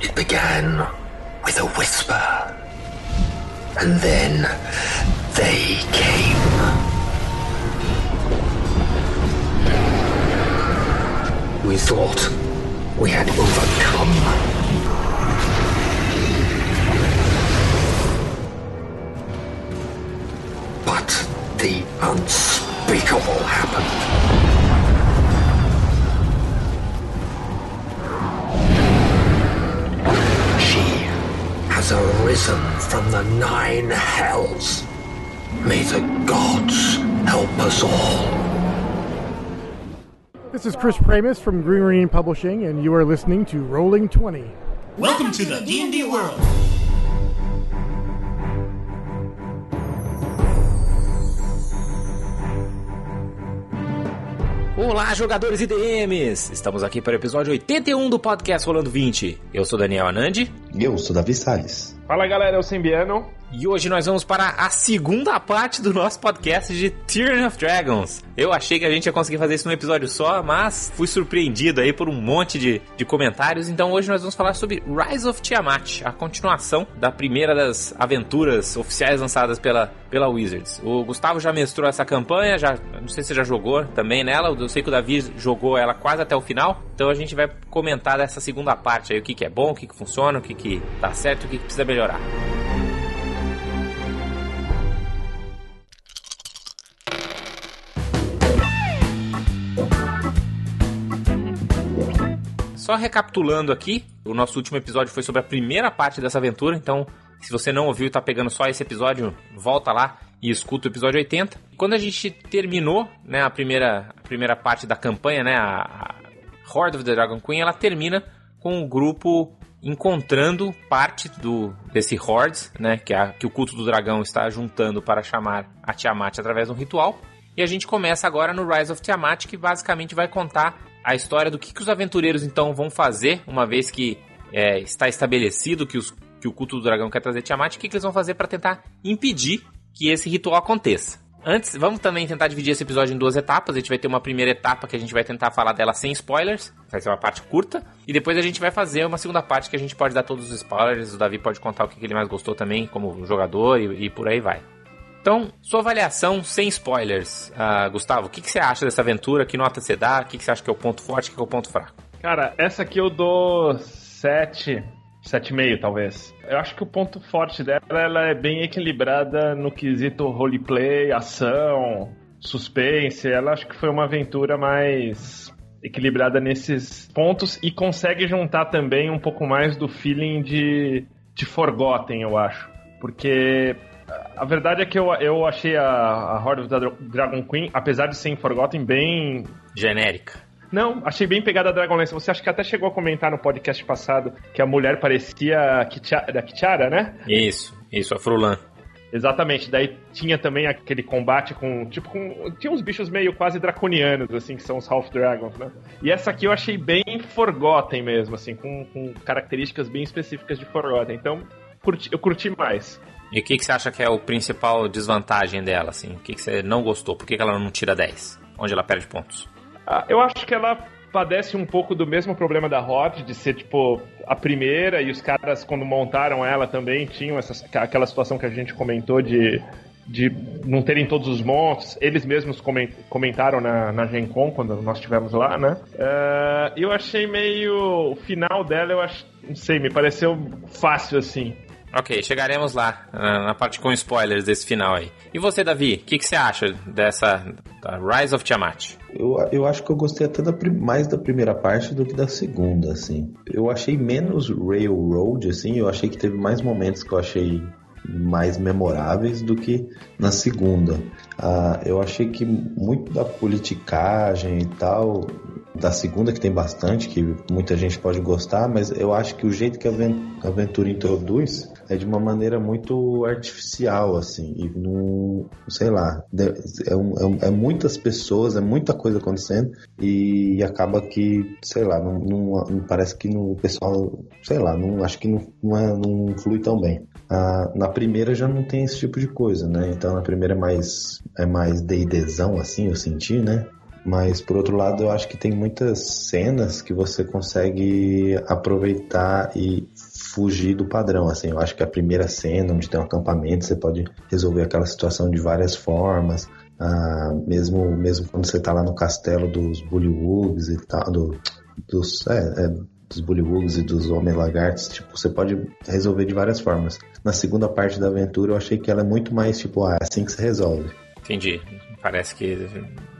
It began with a whisper. And then they came. We thought we had overcome. But the unspeakable happened. Has arisen from the nine hells. May the gods help us all. This is Chris Pramus from Green Marine Publishing, and you are listening to Rolling 20. Welcome to the D&D world. Olá, jogadores e DMs! Estamos aqui para o episódio 81 do podcast Rolando 20. Eu sou Daniel Anandi E eu sou Davi Salles. Fala galera, eu sou Sembiano. E hoje nós vamos para a segunda parte do nosso podcast de Tyranny of Dragons. Eu achei que a gente ia conseguir fazer isso num episódio só, mas fui surpreendido aí por um monte de, de comentários. Então hoje nós vamos falar sobre Rise of Tiamat, a continuação da primeira das aventuras oficiais lançadas pela, pela Wizards. O Gustavo já mestrou essa campanha, já não sei se já jogou também nela. Eu sei que o Davi jogou ela quase até o final. Então a gente vai comentar dessa segunda parte aí, o que, que é bom, o que, que funciona, o que, que tá certo, o que, que precisa melhorar. Só recapitulando aqui, o nosso último episódio foi sobre a primeira parte dessa aventura, então se você não ouviu e tá pegando só esse episódio, volta lá e escuta o episódio 80. Quando a gente terminou, né, a primeira, a primeira parte da campanha, né, a, a Horde of the Dragon Queen, ela termina com o grupo encontrando parte do desse Hordes, né, que, é a, que o culto do dragão está juntando para chamar a Tiamat através de um ritual. E a gente começa agora no Rise of Tiamat, que basicamente vai contar a história do que, que os aventureiros então vão fazer, uma vez que é, está estabelecido que, os, que o culto do dragão quer trazer Tiamat, o que, que eles vão fazer para tentar impedir que esse ritual aconteça. Antes, vamos também tentar dividir esse episódio em duas etapas. A gente vai ter uma primeira etapa que a gente vai tentar falar dela sem spoilers, vai ser uma parte curta, e depois a gente vai fazer uma segunda parte que a gente pode dar todos os spoilers. O Davi pode contar o que ele mais gostou também, como jogador, e, e por aí vai. Então, sua avaliação sem spoilers, uh, Gustavo, o que, que, você acha dessa aventura? Que nota você dá? O que, que, você acha que é o ponto forte e que é o ponto fraco? Cara, essa aqui eu dou 7, 7,5 talvez. Eu acho que o ponto forte dela ela é bem equilibrada no quesito roleplay, ação, suspense. Ela acho que foi uma aventura mais equilibrada nesses pontos e consegue juntar também um pouco mais do feeling de, de Forgotten, eu acho. Porque a verdade é que eu, eu achei a, a Horde of the Dragon Queen, apesar de ser em Forgotten, bem. genérica. Não, achei bem pegada a Dragonlance. Você acha que até chegou a comentar no podcast passado que a mulher parecia a Kichara, da Kichara, né? Isso, isso, a Frulan. Exatamente, daí tinha também aquele combate com, tipo, com, tinha uns bichos meio quase draconianos, assim, que são os Half Dragons, né? E essa aqui eu achei bem Forgotten mesmo, assim, com, com características bem específicas de Forgotten, então curti, eu curti mais. E o que, que você acha que é o principal desvantagem dela, assim? O que, que você não gostou? Por que, que ela não tira 10? Onde ela perde pontos? Ah, eu acho que ela padece um pouco do mesmo problema da Horde, de ser, tipo, a primeira, e os caras, quando montaram ela também, tinham essa, aquela situação que a gente comentou de, de não terem todos os monstros. Eles mesmos comentaram na, na Gen Con, quando nós estivemos lá, né? Uh, eu achei meio... O final dela, eu acho... Não sei, me pareceu fácil, assim. Ok, chegaremos lá, na parte com spoilers desse final aí. E você, Davi, o que, que, você acha dessa Rise of Tiamat? Eu, eu acho que eu gostei até da, mais da primeira parte do que da segunda, assim. Eu achei menos Railroad, assim, eu achei que teve mais momentos que eu achei mais memoráveis do que na segunda. Ah, eu achei que muito da politicagem e tal, da segunda que tem bastante, que muita gente pode gostar, mas eu acho que o jeito que a aventura introduz é de uma maneira muito artificial, assim, e não, sei lá, é, é, é, muitas pessoas, é muita coisa acontecendo e acaba que, sei lá, não, não parece que no pessoal, sei lá, não acho que não, não, é, não flui tão bem. Ah, na primeira já não tem esse tipo de coisa, né? Então na primeira é mais é mais D&Dzão, assim, eu senti, né? Mas por outro lado, eu acho que tem muitas cenas que você consegue aproveitar e fugir do padrão, assim. Eu acho que a primeira cena, onde tem um acampamento, você pode resolver aquela situação de várias formas. Ah, mesmo, mesmo quando você tá lá no castelo dos Bullywugs e tal, do, dos, é, é, dos Bullywugs e dos Homem-Lagartos, tipo, você pode resolver de várias formas. Na segunda parte da aventura, eu achei que ela é muito mais, tipo, ah, é assim que se resolve. Entendi. Parece que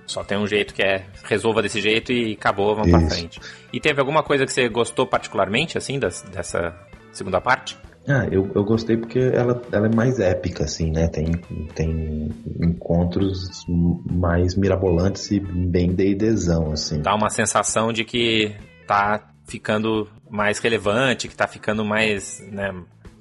só tem um jeito que é resolva desse jeito e acabou, vamos Isso. pra frente. E teve alguma coisa que você gostou particularmente, assim, das, dessa segunda parte? Ah, eu, eu gostei porque ela, ela é mais épica, assim, né? Tem, tem encontros mais mirabolantes e bem deidezão, assim. Dá uma sensação de que tá ficando mais relevante, que tá ficando mais, né?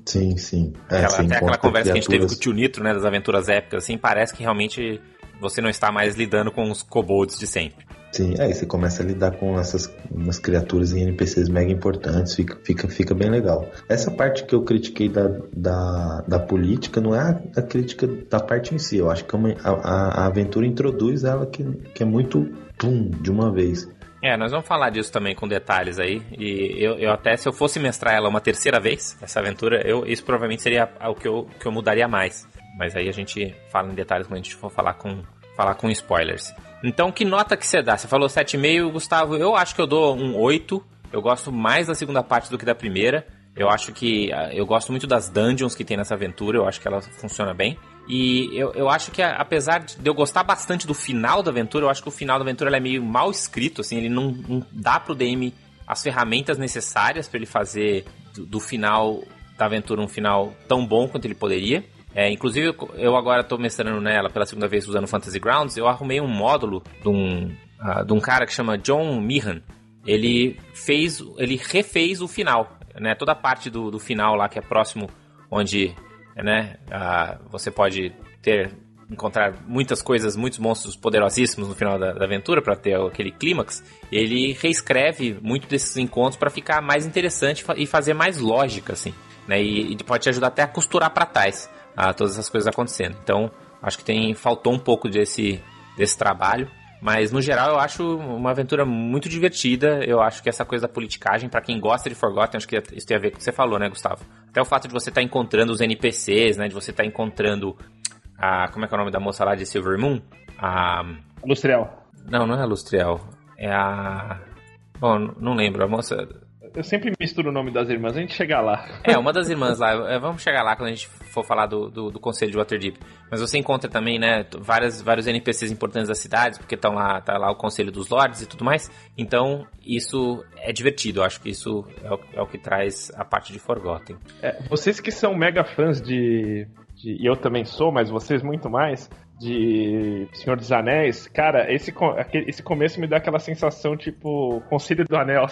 Sim, sim. É, aquela, até aquela conversa criaturas... que a gente teve com o tio Nitro, né? Das aventuras épicas, assim, parece que realmente você não está mais lidando com os kobolds de sempre. Sim, aí você começa a lidar com essas umas criaturas em NPCs mega importantes, fica, fica, fica bem legal. Essa parte que eu critiquei da, da, da política não é a, a crítica da parte em si, eu acho que é a, a, a aventura introduz ela que, que é muito pum, de uma vez. É, nós vamos falar disso também com detalhes aí. E eu, eu até, se eu fosse mestrar ela uma terceira vez, essa aventura, eu, isso provavelmente seria o que eu, que eu mudaria mais. Mas aí a gente fala em detalhes quando a gente for falar com, falar com spoilers. Então, que nota que você dá? Você falou 7,5, Gustavo. Eu acho que eu dou um 8. Eu gosto mais da segunda parte do que da primeira. Eu acho que. Ah, eu gosto muito das dungeons que tem nessa aventura. Eu acho que ela funciona bem. E eu, eu acho que, apesar de eu gostar bastante do final da aventura, eu acho que o final da aventura é meio mal escrito. Assim, ele não, não dá pro DM as ferramentas necessárias para ele fazer do, do final da aventura um final tão bom quanto ele poderia. É, inclusive, eu agora estou mestrando nela pela segunda vez usando Fantasy Grounds. Eu arrumei um módulo de um, uh, de um cara que chama John Meehan. Ele fez, ele refez o final, né? Toda a parte do, do final lá que é próximo, onde, né? Uh, você pode ter encontrar muitas coisas, muitos monstros poderosíssimos no final da, da aventura para ter aquele clímax, ele reescreve muito desses encontros para ficar mais interessante e fazer mais lógica, assim, né? E, e pode te ajudar até a costurar para trás a todas essas coisas acontecendo. Então, acho que tem faltou um pouco desse, desse trabalho. Mas no geral eu acho uma aventura muito divertida. Eu acho que essa coisa da politicagem, para quem gosta de Forgotten, acho que isso tem a ver com o que você falou, né, Gustavo? Até o fato de você estar tá encontrando os NPCs, né? De você estar tá encontrando a. Como é que é o nome da moça lá de Silver Moon? A. Lustriel. Não, não é a Lustriel. É a. Bom, não lembro. A moça. Eu sempre misturo o nome das irmãs, a gente chega lá. É, uma das irmãs lá. É, vamos chegar lá quando a gente for falar do, do, do Conselho de Waterdeep. Mas você encontra também, né, várias, vários NPCs importantes das cidades, porque estão lá, tá lá o Conselho dos Lords e tudo mais. Então, isso é divertido. Eu acho que isso é o, é o que traz a parte de Forgotten. É, vocês que são mega fãs de, de, e eu também sou, mas vocês muito mais, de Senhor dos Anéis, cara, esse, esse começo me dá aquela sensação tipo Conselho do Anel.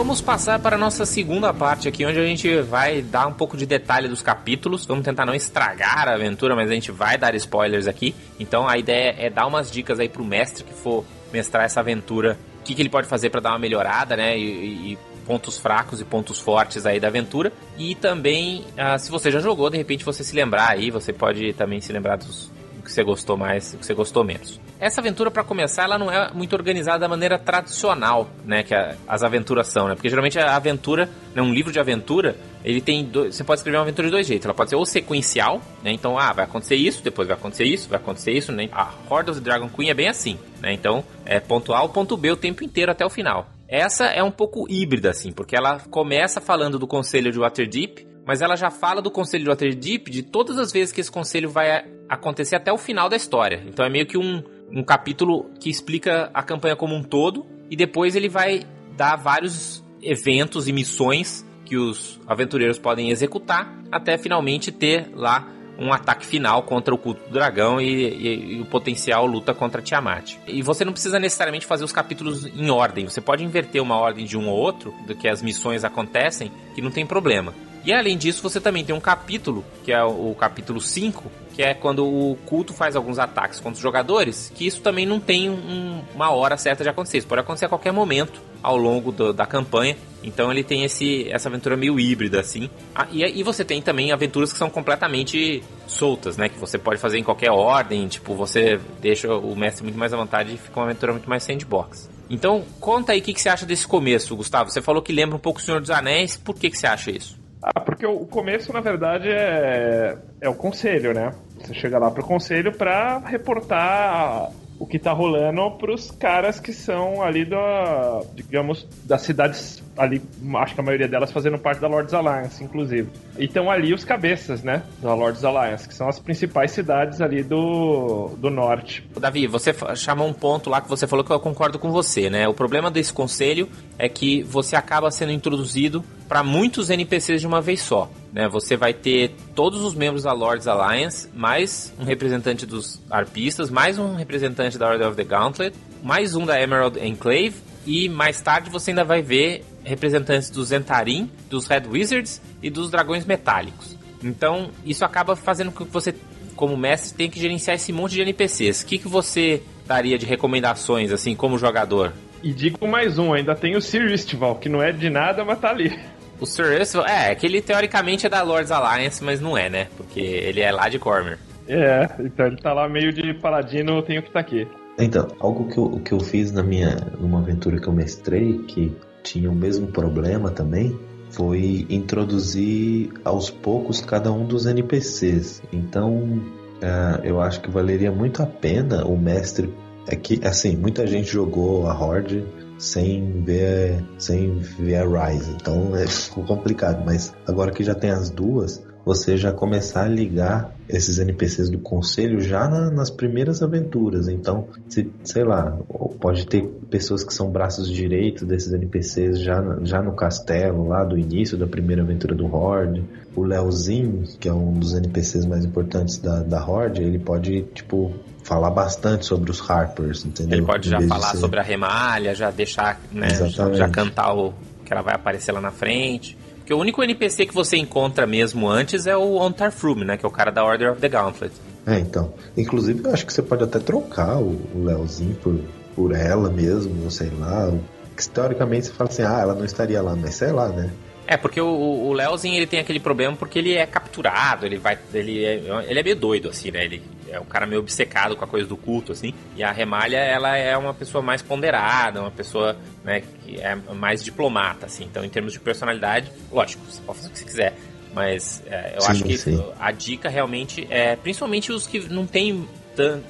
Vamos passar para a nossa segunda parte aqui, onde a gente vai dar um pouco de detalhe dos capítulos. Vamos tentar não estragar a aventura, mas a gente vai dar spoilers aqui. Então a ideia é dar umas dicas aí pro mestre que for mestrar essa aventura, o que, que ele pode fazer para dar uma melhorada, né? E, e, pontos fracos e pontos fortes aí da aventura. E também, ah, se você já jogou, de repente você se lembrar aí, você pode também se lembrar dos, que você gostou mais e o que você gostou menos. Essa aventura, para começar, ela não é muito organizada da maneira tradicional, né, que a, as aventuras são, né? Porque geralmente a aventura, né, um livro de aventura, ele tem dois, você pode escrever uma aventura de dois jeitos. Ela pode ser ou sequencial, né? Então, ah, vai acontecer isso, depois vai acontecer isso, vai acontecer isso, né? A Horde of the Dragon Queen é bem assim, né? Então, é ponto A ou ponto B o tempo inteiro até o final. Essa é um pouco híbrida, assim, porque ela começa falando do conselho de Waterdeep, mas ela já fala do conselho de Waterdeep de todas as vezes que esse conselho vai acontecer até o final da história. Então é meio que um, um capítulo que explica a campanha como um todo e depois ele vai dar vários eventos e missões que os aventureiros podem executar até finalmente ter lá um ataque final contra o culto do dragão e, e, e, o potencial luta contra Tiamat. E você não precisa necessariamente fazer os capítulos em ordem, você pode inverter uma ordem de um ou outro, do que as missões acontecem, que não tem problema. E além disso, você também tem um capítulo, que é o capítulo 5, que é quando o culto faz alguns ataques contra os jogadores, que isso também não tem um, uma hora certa de acontecer. Isso pode acontecer a qualquer momento ao longo do, da campanha. Então ele tem esse, essa aventura meio híbrida, assim. Ah, e, e você tem também aventuras que são completamente soltas, né? Que você pode fazer em qualquer ordem. Tipo, você deixa o mestre muito mais à vontade e fica uma aventura muito mais sandbox. Então, conta aí o que, que você acha desse começo, Gustavo. Você falou que lembra um pouco o Senhor dos Anéis. Por que, que você acha isso? Ah, porque o começo, na verdade, é, é o conselho, né? Você chega lá pro conselho pra reportar o que tá rolando pros caras que são ali da, digamos, das cidades ali, acho que a maioria delas fazendo parte da Lords Alliance, inclusive. E estão ali os cabeças, né, da Lords Alliance, que são as principais cidades ali do, do norte. Davi, você chamou um ponto lá que você falou que eu concordo com você, né? O problema desse conselho é que você acaba sendo introduzido para muitos NPCs de uma vez só. Né, você vai ter todos os membros da Lords Alliance, mais um representante dos arpistas, mais um representante da Order of the Gauntlet, mais um da Emerald Enclave, e mais tarde você ainda vai ver representantes dos Zentarim, dos Red Wizards e dos Dragões Metálicos. Então, isso acaba fazendo com que você, como mestre, tenha que gerenciar esse monte de NPCs. O que, que você daria de recomendações, assim, como jogador? E digo mais um, ainda tem o Sir Istval, que não é de nada, mas tá ali. O Sir Istval, é, que ele teoricamente é da Lords Alliance, mas não é, né? Porque ele é lá de Cormer. É, então ele tá lá meio de paladino, eu tenho que estar tá aqui. Então, algo que eu, que eu fiz na minha numa aventura que eu mestrei, que tinha o mesmo problema também, foi introduzir aos poucos cada um dos NPCs. Então, uh, eu acho que valeria muito a pena o mestre. É que, assim, muita gente jogou a Horde sem ver, sem ver a Rise, então é complicado. Mas agora que já tem as duas, você já começar a ligar esses NPCs do conselho já na, nas primeiras aventuras. Então, se, sei lá, pode ter pessoas que são braços direitos desses NPCs já, já no castelo, lá do início da primeira aventura do Horde. O Leozinho, que é um dos NPCs mais importantes da, da Horde, ele pode, tipo, falar bastante sobre os Harpers, entendeu? Ele pode já falar ser... sobre a remalha, já deixar, né, já, já cantar o que ela vai aparecer lá na frente. Porque o único NPC que você encontra mesmo antes é o Ontarfrume, né? Que é o cara da Order of the Gauntlet. É, então. Inclusive, eu acho que você pode até trocar o, o Leozinho por, por ela mesmo, ou sei lá. Que, teoricamente você fala assim, ah, ela não estaria lá, mas sei lá, né? É, porque o, o Leozinho ele tem aquele problema porque ele é capturado, ele vai. Ele é, ele é meio doido, assim, né? Ele é um cara meio obcecado com a coisa do culto, assim. E a Remalha, ela é uma pessoa mais ponderada, uma pessoa, né, que é mais diplomata, assim. Então, em termos de personalidade, lógico, você pode fazer o que você quiser. Mas é, eu sim, acho que sim. a dica realmente é, principalmente os que não tem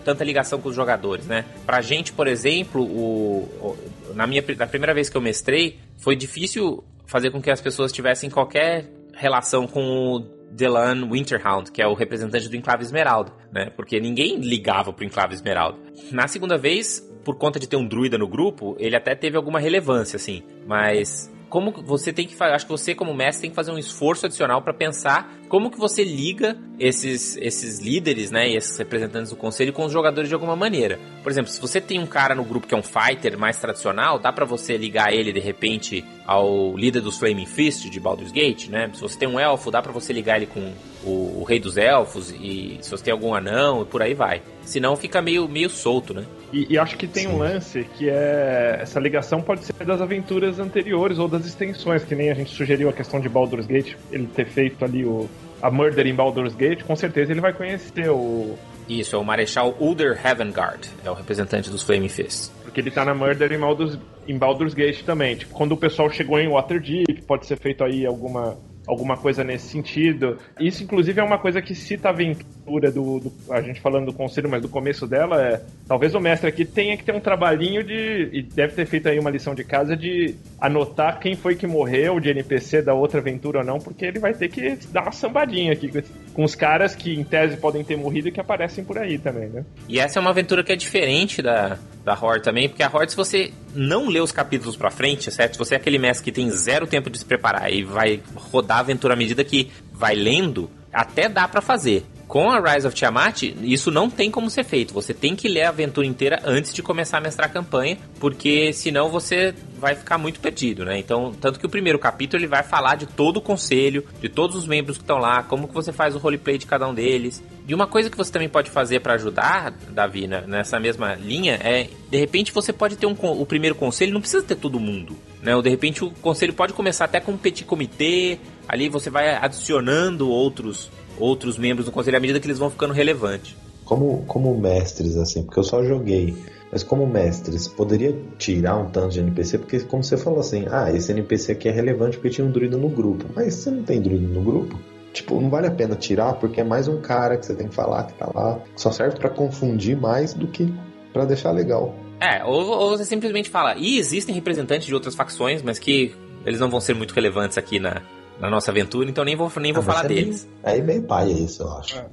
tanta ligação com os jogadores, né? Pra gente, por exemplo, o, o, na minha na primeira vez que eu mestrei, foi difícil fazer com que as pessoas tivessem qualquer relação com o Delan Winterhound, que é o representante do Enclave Esmeralda, né? Porque ninguém ligava pro Enclave Esmeralda. Na segunda vez, por conta de ter um druida no grupo, ele até teve alguma relevância, assim. Mas como você tem que acho que você como mestre tem que fazer um esforço adicional para pensar como que você liga esses, esses líderes, né, e esses representantes do conselho com os jogadores de alguma maneira. Por exemplo, se você tem um cara no grupo que é um fighter mais tradicional, dá para você ligar ele de repente ao líder dos Flaming Fist de Baldur's Gate, né? Se você tem um elfo, dá para você ligar ele com o, o, rei dos elfos e se você tem algum anão e por aí vai. Senão fica meio, meio solto, né? E, e acho que tem Sim. um lance que é essa ligação pode ser das aventuras anteriores ou das extensões, que nem a gente sugeriu a questão de Baldur's Gate, ele ter feito ali o a Murder em Baldur's Gate, com certeza ele vai conhecer o. Isso, é o Marechal Ulder Heavengard, é o representante dos Flaming Fists. Porque ele tá na Murder em Baldur's, em Baldur's Gate também. Tipo, quando o pessoal chegou em Waterdeep, pode ser feito aí alguma alguma coisa nesse sentido. Isso, inclusive, é uma coisa que cita a aventura do, do, A gente falando do conselho, mas do começo dela é. Talvez o mestre aqui tenha que ter um trabalhinho de. E deve ter feito aí uma lição de casa de anotar quem foi que morreu de NPC da outra aventura ou não, porque ele vai ter que dar uma sambadinha aqui com os caras que, em tese, podem ter morrido e que aparecem por aí também, né? E essa é uma aventura que é diferente da, da Horde também, porque a Horde, se você não lê os capítulos pra frente, certo? Se você é aquele mestre que tem zero tempo de se preparar e vai rodar a aventura à medida que vai lendo, até dá para fazer. Com a Rise of Tiamat, isso não tem como ser feito. Você tem que ler a aventura inteira antes de começar a mestrar a campanha, porque senão você vai ficar muito perdido, né? Então, tanto que o primeiro capítulo ele vai falar de todo o conselho, de todos os membros que estão lá, como que você faz o roleplay de cada um deles. E uma coisa que você também pode fazer para ajudar, Davi, né, nessa mesma linha, é de repente você pode ter um o primeiro conselho, não precisa ter todo mundo, né? Ou de repente o conselho pode começar até com um petit comitê, ali você vai adicionando outros outros membros do conselho à medida que eles vão ficando relevantes. Como como mestres assim, porque eu só joguei mas como mestres, poderia tirar um tanto de NPC, porque como você falou assim, ah, esse NPC aqui é relevante porque tinha um druida no grupo. Mas você não tem druida no grupo? Tipo, não vale a pena tirar porque é mais um cara que você tem que falar que tá lá. Só serve para confundir mais do que para deixar legal. É, ou, ou, você simplesmente fala, e existem representantes de outras facções, mas que eles não vão ser muito relevantes aqui na, na nossa aventura, então nem vou, nem vou ah, falar é deles. Meio, aí meio pai é isso, eu acho. É,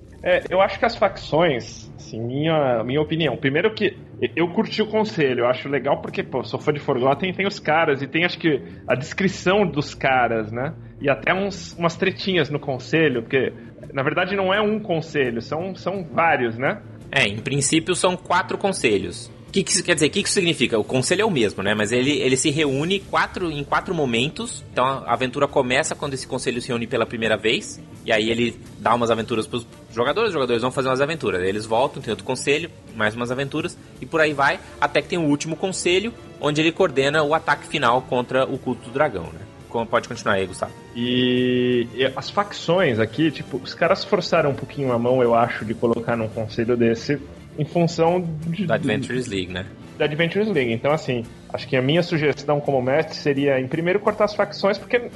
eu acho que as facções, assim, minha, minha opinião. Primeiro que eu curti o conselho, eu acho legal porque, pô, sou fã de Forgotten tem os caras e tem acho que a descrição dos caras, né? E até uns, umas tretinhas no conselho, porque na verdade não é um conselho, são, são vários, né? É, em princípio são quatro conselhos. Que, que isso quer dizer? O que, que isso significa? O conselho é o mesmo, né? Mas ele, ele se reúne quatro, em quatro momentos. Então a aventura começa quando esse conselho se reúne pela primeira vez. E aí ele dá umas aventuras pros jogadores, os jogadores vão fazer umas aventuras. Eles voltam, tem outro conselho, mais umas aventuras. E por aí vai, até que tem o último conselho, onde ele coordena o ataque final contra o culto do dragão, né? Pode continuar aí, Gustavo. E, e as facções aqui, tipo, os caras forçaram um pouquinho a mão, eu acho, de colocar num conselho desse em função de, da Adventures League, né? Da Adventures League. Então, assim, acho que a minha sugestão como mestre seria, em primeiro, cortar as facções, porque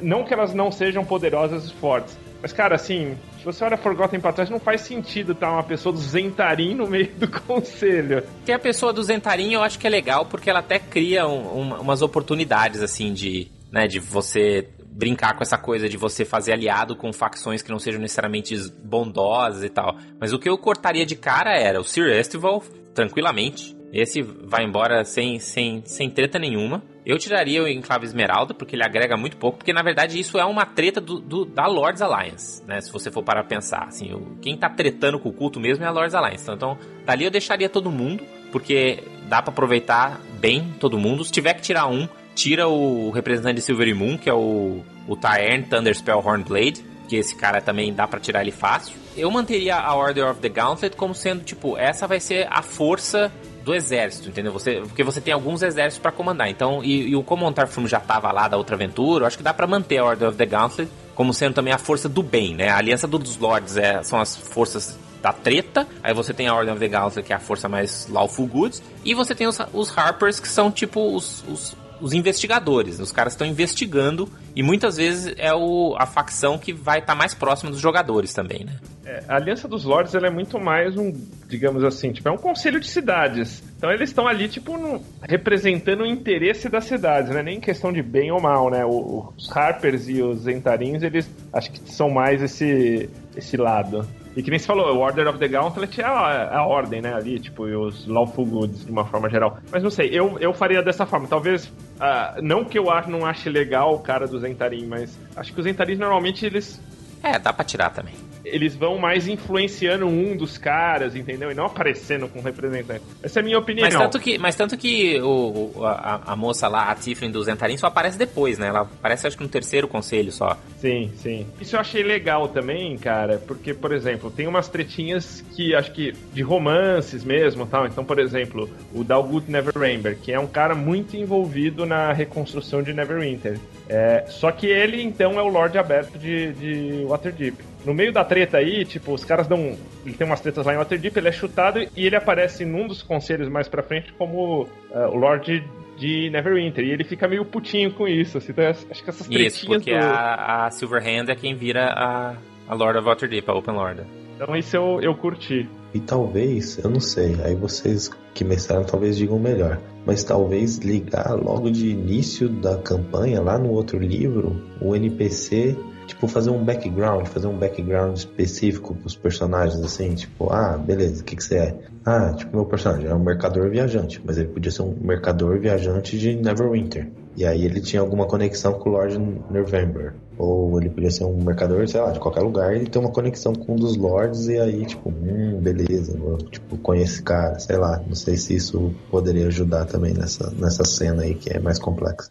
não que elas não sejam poderosas e fortes, mas, cara, assim, se você olha Forgotten pra trás, não faz sentido estar uma pessoa do Zentarim no meio do conselho. Tem a pessoa do Zentarim, eu acho que é legal, porque ela até cria um, um, umas oportunidades, assim, de, né, de você brincar com essa coisa de você fazer aliado com facções que não sejam necessariamente bondosas e tal. Mas o que eu cortaria de cara era o Sir Estival, tranquilamente. Esse vai embora sem, sem, sem treta nenhuma. Eu tiraria o Enclave Esmeralda, porque ele agrega muito pouco, porque na verdade isso é uma treta do, do da Lords Alliance, né? Se você for parar pra pensar. Assim, o, quem tá tretando com o culto mesmo é a Lords Alliance. Então, então dali eu deixaria todo mundo, porque dá para aproveitar bem todo mundo. Se tiver que tirar um, tira o representante de Silver Moon, que é o, o Taern Thunderspell Hornblade, que esse cara também dá para tirar ele fácil. Eu manteria a Order of the Gauntlet como sendo, tipo, essa vai ser a força do exército, entendeu? Você, porque você tem alguns exércitos para comandar. Então, e, e o como Tarfum já tava lá da outra aventura, eu acho que dá para manter a Order of the Gauntlet como sendo também a força do bem, né? A Aliança dos Lords é, são as forças da treta. Aí você tem a Order of the Gauntlet, que é a força mais lawful goods. E você tem os, os Harpers, que são tipo os, os os investigadores. Os caras estão investigando e muitas vezes é o, a facção que vai estar tá mais próxima dos jogadores também, né? É, a Aliança dos Lords ela é muito mais um, digamos assim, tipo, é um conselho de cidades. Então eles estão ali, tipo, no, representando o interesse das cidades, né? Nem questão de bem ou mal, né? O, os Harpers e os Zentarins, eles acho que são mais esse, esse lado. E que nem se falou, o Order of the Gauntlet é a, a ordem, né? Ali, tipo, e os Lawful Goods de uma forma geral. Mas não sei, eu, eu faria dessa forma. Talvez, uh, não que eu não ache legal o cara do Zentarim, mas acho que os Zentarins normalmente eles. É, dá pra tirar também eles vão mais influenciando um dos caras, entendeu? E não aparecendo com representante. Essa é a minha opinião. Mas tanto que, mas tanto que o, a, a moça lá, a Tiffany do Zentarim, só aparece depois, né? Ela aparece acho que no terceiro conselho só. Sim, sim. Isso eu achei legal também, cara, porque, por exemplo, tem umas tretinhas que acho que de romances mesmo tal. Então, por exemplo, o Dalgut Neverember, que é um cara muito envolvido na reconstrução de Neverwinter. É, só que ele, então, é o Lorde Aberto de, de Waterdeep. No meio da treta aí, tipo, os caras dão. Ele tem umas tretas lá em Waterdeep, ele é chutado e ele aparece num dos conselhos mais pra frente como uh, o Lorde de Neverwinter. E ele fica meio putinho com isso. Assim, então, acho que essas tretinhas. Isso, porque do... a, a Silverhand é quem vira a, a Lord of Waterdeep, a Open Lord. Então isso eu, eu curti. E talvez, eu não sei, aí vocês que mestraram talvez digam melhor, mas talvez ligar logo de início da campanha, lá no outro livro, o NPC tipo, fazer um background, fazer um background específico pros personagens, assim, tipo, ah, beleza, o que, que você é? Ah, tipo, meu personagem é um mercador viajante, mas ele podia ser um mercador viajante de Neverwinter. E aí ele tinha alguma conexão com o Lord November. Ou ele podia ser um mercador, sei lá, de qualquer lugar, ele tem uma conexão com um dos lords, e aí, tipo, hum, beleza, eu, tipo, conheço esse cara, sei lá. Não sei se isso poderia ajudar também nessa, nessa cena aí que é mais complexa.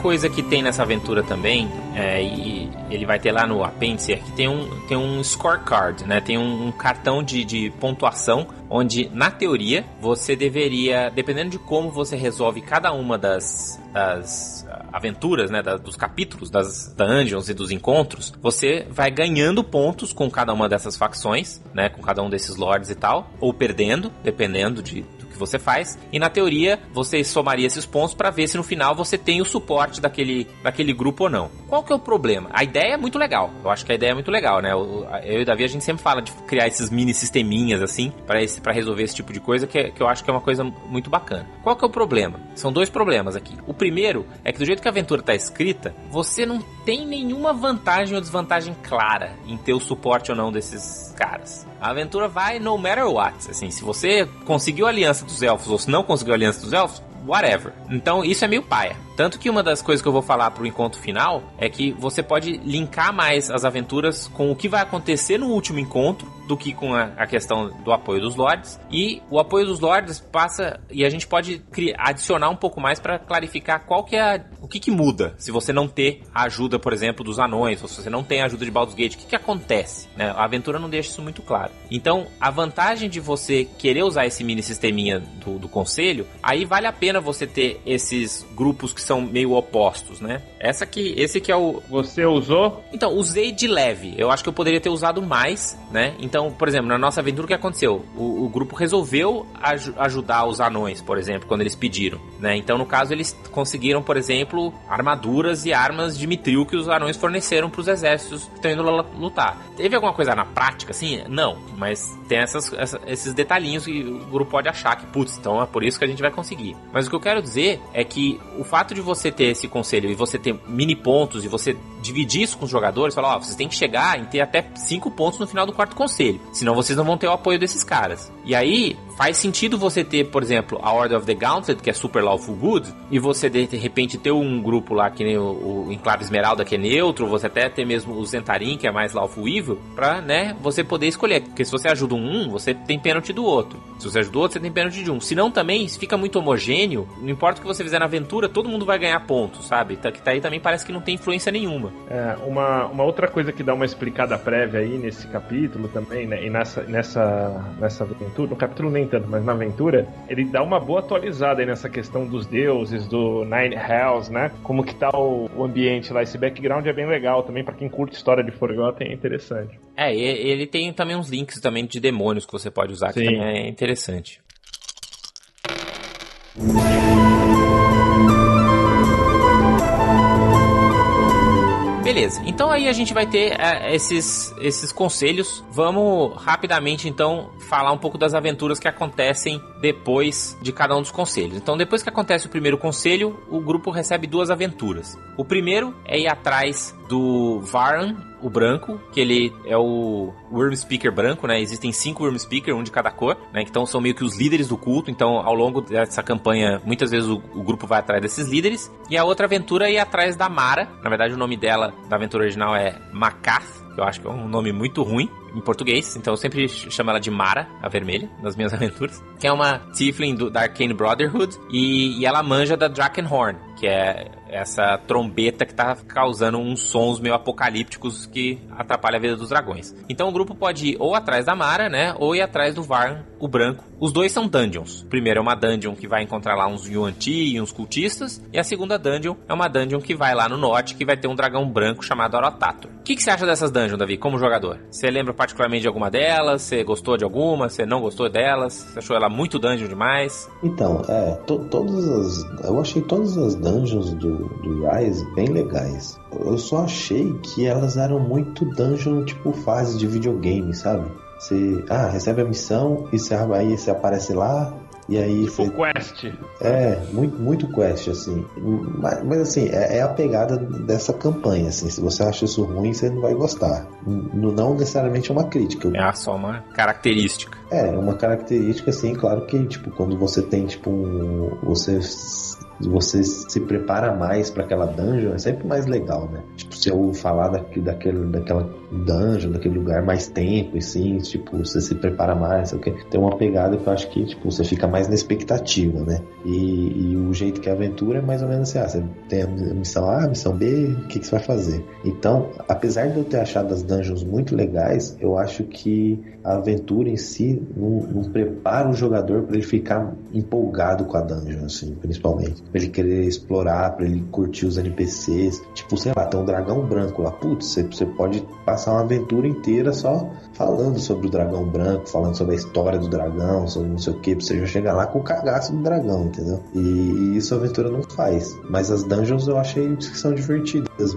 Coisa que tem nessa aventura também, é, e ele vai ter lá no apêndice, é que tem um, tem um scorecard, né? Tem um, um cartão de, de pontuação, onde, na teoria, você deveria, dependendo de como você resolve cada uma das, das aventuras, né, da, dos capítulos das dungeons e dos encontros, você vai ganhando pontos com cada uma dessas facções, né, com cada um desses lords e tal, ou perdendo, dependendo de, que você faz. E na teoria, você somaria esses pontos para ver se no final você tem o suporte daquele, daquele grupo ou não. Qual que é o problema? A ideia é muito legal. Eu acho que a ideia é muito legal, né? Eu, e o Davi, a gente sempre fala de criar esses mini sisteminhas assim, para resolver esse tipo de coisa, que, que eu acho que é uma coisa muito bacana. Qual que é o problema? São dois problemas aqui. O primeiro é que do jeito que a aventura tá escrita, você não tem nenhuma vantagem ou desvantagem clara em ter o suporte ou não desses caras. A aventura vai no matter what. Assim, se você conseguiu a aliança dos elfos ou se não conseguiu a aliança dos elfos, whatever. Então isso é meio paia. Tanto que uma das coisas que eu vou falar pro encontro final é que você pode linkar mais as aventuras com o que vai acontecer no último encontro do que com a, a questão do apoio dos lords. E o apoio dos lords passa e a gente pode criar, adicionar um pouco mais para clarificar qual que é a, o que, que muda se você não ter a ajuda, por exemplo, dos anões, ou se você não tem a ajuda de Baldur's Gate, o que, que acontece? Né? A aventura não deixa isso muito claro. Então, a vantagem de você querer usar esse mini sisteminha do, do conselho, aí vale a pena você ter esses grupos que são meio opostos, né? Essa aqui, esse que é o. Você usou? Então, usei de leve. Eu acho que eu poderia ter usado mais, né? Então, por exemplo, na nossa aventura, o que aconteceu? O, o grupo resolveu aj ajudar os anões, por exemplo, quando eles pediram, né? Então, no caso, eles conseguiram, por exemplo, armaduras e armas de mitril que os anões forneceram para os exércitos que estão indo lutar. Teve alguma coisa na prática, assim? Não, mas tem essas, essa, esses detalhinhos que o grupo pode achar que, putz, então é por isso que a gente vai conseguir. Mas o que eu quero dizer é que o fato de você ter esse conselho e você ter mini pontos e você dividir isso com os jogadores, falar, ó, vocês têm que chegar em ter até cinco pontos no final do quarto conselho, senão vocês não vão ter o apoio desses caras. E aí, faz sentido você ter, por exemplo, a Order of the Gauntlet, que é super lawful good, e você de repente ter um grupo lá que nem o, o Enclave Esmeralda, que é neutro, você até ter mesmo o Zentarim, que é mais lawful evil, pra, né, você poder escolher. Porque se você ajuda um, você tem pênalti do outro. Se você ajuda o outro, você tem pênalti de um. Se não também, fica muito homogêneo, não importa o que você fizer na aventura, todo mundo vai ganhar pontos, sabe? Tá, que tá aí também parece que não tem influência nenhuma. É, uma, uma outra coisa que dá uma explicada prévia aí nesse capítulo também, né, e nessa, nessa, nessa aventura, no capítulo nem tanto, mas na aventura, ele dá uma boa atualizada aí nessa questão dos deuses, do Nine Hells, né? Como que tá o, o ambiente lá, esse background é bem legal também, para quem curte história de Forgotten é interessante. É, ele tem também uns links também de demônios que você pode usar, Sim. que também é interessante. Beleza, então aí a gente vai ter é, esses, esses conselhos. Vamos rapidamente então falar um pouco das aventuras que acontecem depois de cada um dos conselhos. Então, depois que acontece o primeiro conselho, o grupo recebe duas aventuras. O primeiro é ir atrás do Varan, o branco, que ele é o Worm Speaker branco, né? Existem cinco Worm Speaker, um de cada cor, né? Então são meio que os líderes do culto. Então, ao longo dessa campanha, muitas vezes o, o grupo vai atrás desses líderes. E a outra aventura é ir atrás da Mara. Na verdade, o nome dela da aventura original é Macath que eu acho que é um nome muito ruim em português, então eu sempre chamo ela de Mara, a vermelha, nas minhas aventuras, que é uma Tiefling do, da Arcane Brotherhood, e, e ela manja da Drakenhorn, que é essa trombeta que tá causando uns sons meio apocalípticos que atrapalha a vida dos dragões. Então o grupo pode ir ou atrás da Mara, né, ou ir atrás do Varn, o branco. Os dois são dungeons. Primeiro é uma dungeon que vai encontrar lá uns Yuan-Ti e uns cultistas, e a segunda dungeon é uma dungeon que vai lá no norte, que vai ter um dragão branco chamado Arotator. O que, que você acha dessas dungeons, Davi, como jogador? Você lembra particularmente de alguma delas? Você gostou de alguma? Você não gostou delas? Você achou ela muito dungeon demais? Então, é, to, todas as... Eu achei todas as dungeons do, do Rise bem legais. Eu só achei que elas eram muito dungeon, tipo fase de videogame, sabe? Você, ah, recebe a missão e aí você aparece lá, e aí tipo você. quest. É, muito, muito quest, assim. Mas, mas assim, é, é, a pegada dessa campanha, assim. Se você acha isso ruim, você não vai gostar. N não necessariamente é uma crítica. É só uma característica. É, uma característica, assim, claro que, tipo, quando você tem, tipo, um, você você se prepara mais para aquela dungeon, é sempre mais legal, né? Se eu falar daqui, daquele, daquela dungeon, daquele lugar mais tempo, e sim, tipo, você se prepara mais, sei o Tem uma pegada que eu acho que, tipo, você fica mais na expectativa, né? E, e o jeito que é a aventura é mais ou menos assim, ah, você tem a missão A, a missão B, o que, que você vai fazer? Então, apesar de eu ter achado as dungeons muito legais, eu acho que a aventura em si não, não prepara o jogador para ele ficar empolgado com a dungeon, assim, principalmente pra ele querer explorar, pra ele curtir os NPCs. Tipo, sei lá, tem um dragão branco lá. Putz, você, você pode passar uma aventura inteira só falando sobre o dragão branco, falando sobre a história do dragão, sobre não sei o que, pra você já chegar lá com o cagaço do dragão, entendeu? E, e isso a aventura não faz. Mas as dungeons eu achei que são divertidas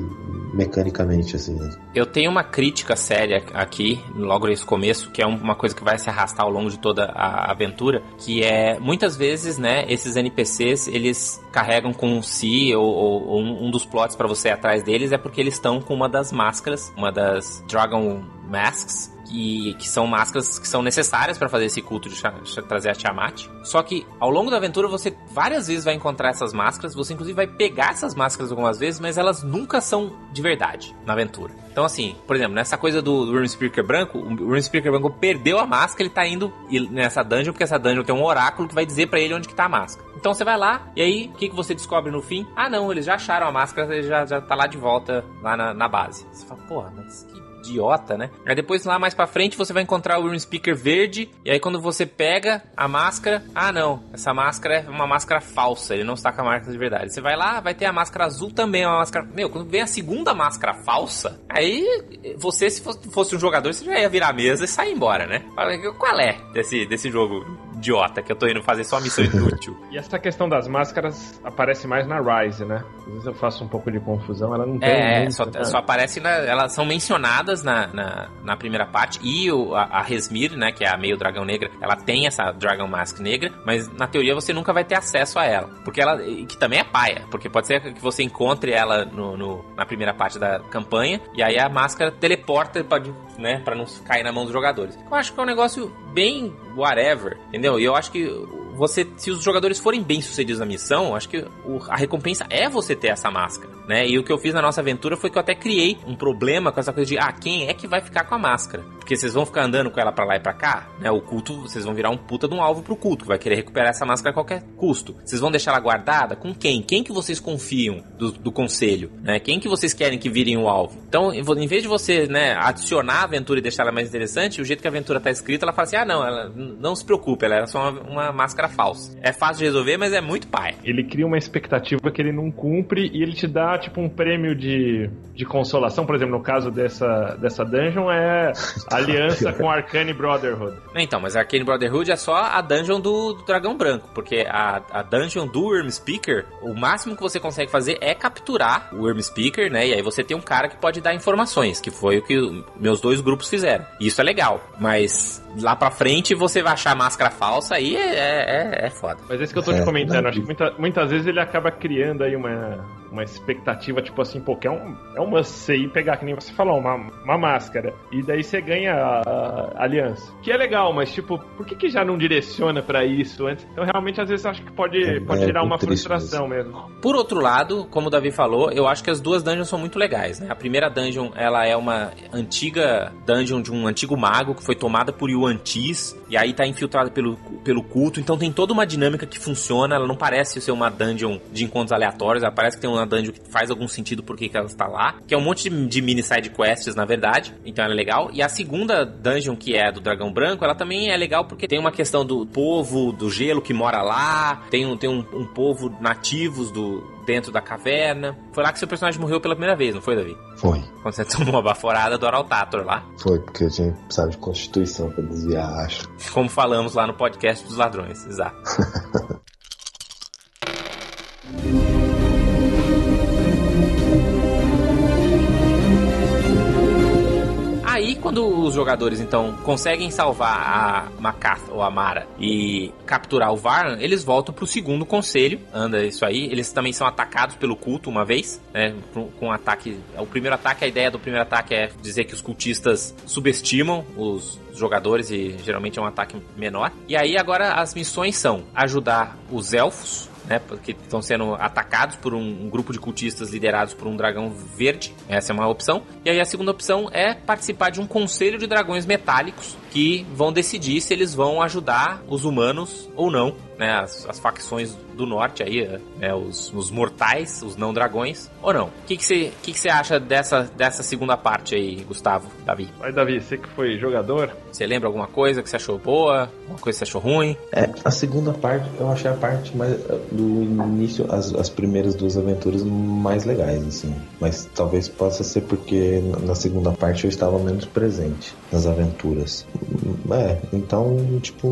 mecanicamente, assim. Né? Eu tenho uma crítica séria aqui, logo nesse começo, que é uma coisa que vai se arrastar ao longo de toda a aventura, que é muitas vezes, né, esses NPCs, eles carregam com si, ou, ou, ou um dos plots para você ir atrás deles é porque eles estão com uma das máscaras, uma das Dragon Masks, que, que são máscaras que são necessárias para fazer esse culto de, trazer a Tiamat. Só que ao longo da aventura você várias vezes vai encontrar essas máscaras, você inclusive vai pegar essas máscaras algumas vezes, mas elas nunca são de verdade na aventura. Então assim, por exemplo, nessa coisa do, do Speaker branco, o Speaker branco perdeu a máscara, ele tá indo nessa dungeon, porque essa dungeon tem um oráculo que vai dizer para ele onde que tá a máscara. Então você vai lá, e aí, o que, que você descobre no fim? Ah não, eles já acharam a máscara, ele já, já tá lá de volta, lá na, na base. Você fala, porra, mas que idiota, né? Aí depois lá mais pra frente você vai encontrar o Room Speaker verde. E aí quando você pega a máscara, ah não, essa máscara é uma máscara falsa, ele não está com a máscara de verdade. Você vai lá, vai ter a máscara azul também, uma máscara. Meu, quando vem a segunda máscara falsa, aí você, se fosse um jogador, você já ia virar a mesa e sair embora, né? Qual é desse, desse jogo idiota que eu tô indo fazer só missão inútil? e essa questão das máscaras aparece mais na Rise, né? Às vezes eu faço um pouco de confusão, ela não tem. É, muito, só, né? só aparece na. Elas são mencionadas na, na, na primeira parte. E o, a, a Resmir, né, que é a meio dragão negra, ela tem essa Dragon Mask negra, mas na teoria você nunca vai ter acesso a ela. Porque ela. Que também é paia. Porque pode ser que você encontre ela no, no na primeira parte da campanha. E aí a máscara teleporta, pode, né, pra não cair na mão dos jogadores. Eu acho que é um negócio bem whatever, entendeu? E eu acho que você, se os jogadores forem bem sucedidos na missão, acho que o, a recompensa é você ter essa máscara, né? E o que eu fiz na nossa aventura foi que eu até criei um problema com essa coisa de, ah, quem é que vai ficar com a máscara? Porque vocês vão ficar andando com ela para lá e para cá, né? O culto, vocês vão virar um puta de um alvo pro culto, que vai querer recuperar essa máscara a qualquer custo. Vocês vão deixar ela guardada com quem? Quem que vocês confiam do, do conselho, né? Quem que vocês querem que virem o alvo? Então, em vez de você, né, adicionar a aventura e deixar ela mais interessante, o jeito que a aventura tá escrita, ela fala assim, ah, não, ela não se preocupe, ela é só uma, uma máscara falsa. É fácil de resolver, mas é muito pai. Ele cria uma expectativa que ele não cumpre e ele te dá, tipo, um prêmio de, de consolação. Por exemplo, no caso dessa, dessa dungeon, é aliança com Arcane Brotherhood. Então, mas Arcane Brotherhood é só a dungeon do, do dragão branco, porque a, a dungeon do Worm Speaker, o máximo que você consegue fazer é capturar o Worm Speaker, né? E aí você tem um cara que pode dar informações, que foi o que meus dois grupos fizeram. E isso é legal, mas lá pra frente você vai achar máscara falsa aí é, é, é foda. Mas é isso que eu tô te é, comentando, acho que muita, muitas vezes ele acaba criando aí uma, uma expectativa, tipo assim, pô, que é um, é um pegar, que nem você falou, uma, uma máscara. E daí você ganha a, a aliança. Que é legal, mas tipo, por que, que já não direciona para isso antes? Então realmente às vezes acho que pode, é, pode é gerar uma frustração mesmo. Por outro lado, como o Davi falou, eu acho que as duas dungeons são muito legais, né? A primeira dungeon, ela é uma antiga dungeon de um antigo mago que foi tomada por Yuan Tis, e aí tá infiltrada pelo, pelo culto, então tem toda uma dinâmica que funciona, ela não parece ser uma dungeon de encontros aleatórios, ela parece que tem uma dungeon que faz algum sentido porque que ela está lá, que é um monte de, de mini side quests, na verdade, então ela é legal. E a segunda dungeon, que é do Dragão Branco, ela também é legal porque tem uma questão do povo do gelo que mora lá, tem um, tem um, um povo nativos do, dentro da caverna. Foi lá que seu personagem morreu pela primeira vez, não foi, Davi? Foi. Quando você tomou a baforada do Araltator lá. Foi, porque a gente precisava de constituição pra desviar, acho. Como falamos lá no podcast dos ladrões, exato. Quando os jogadores, então, conseguem salvar a Makath ou a Mara e capturar o Varn, eles voltam pro segundo conselho. Anda isso aí. Eles também são atacados pelo culto uma vez, né? Com um ataque. O primeiro ataque, a ideia do primeiro ataque é dizer que os cultistas subestimam os jogadores e geralmente é um ataque menor. E aí agora as missões são ajudar os elfos né? Porque estão sendo atacados por um, um, grupo de cultistas liderados por um dragão verde. Essa é uma opção. E aí a segunda opção é participar de um conselho de dragões metálicos que vão decidir se eles vão ajudar os humanos ou não, né? As, as facções do norte aí, né? Os, os mortais, os não dragões, ou não. O que você que que que acha dessa, dessa segunda parte aí, Gustavo, Davi? Vai, Davi, você que foi jogador. Você lembra alguma coisa que você achou boa? Alguma coisa que você achou ruim? É, a segunda parte, eu achei a parte mais do início, as, as primeiras duas aventuras mais legais, assim. Mas talvez possa ser porque na segunda parte eu estava menos presente nas aventuras. É, então, tipo,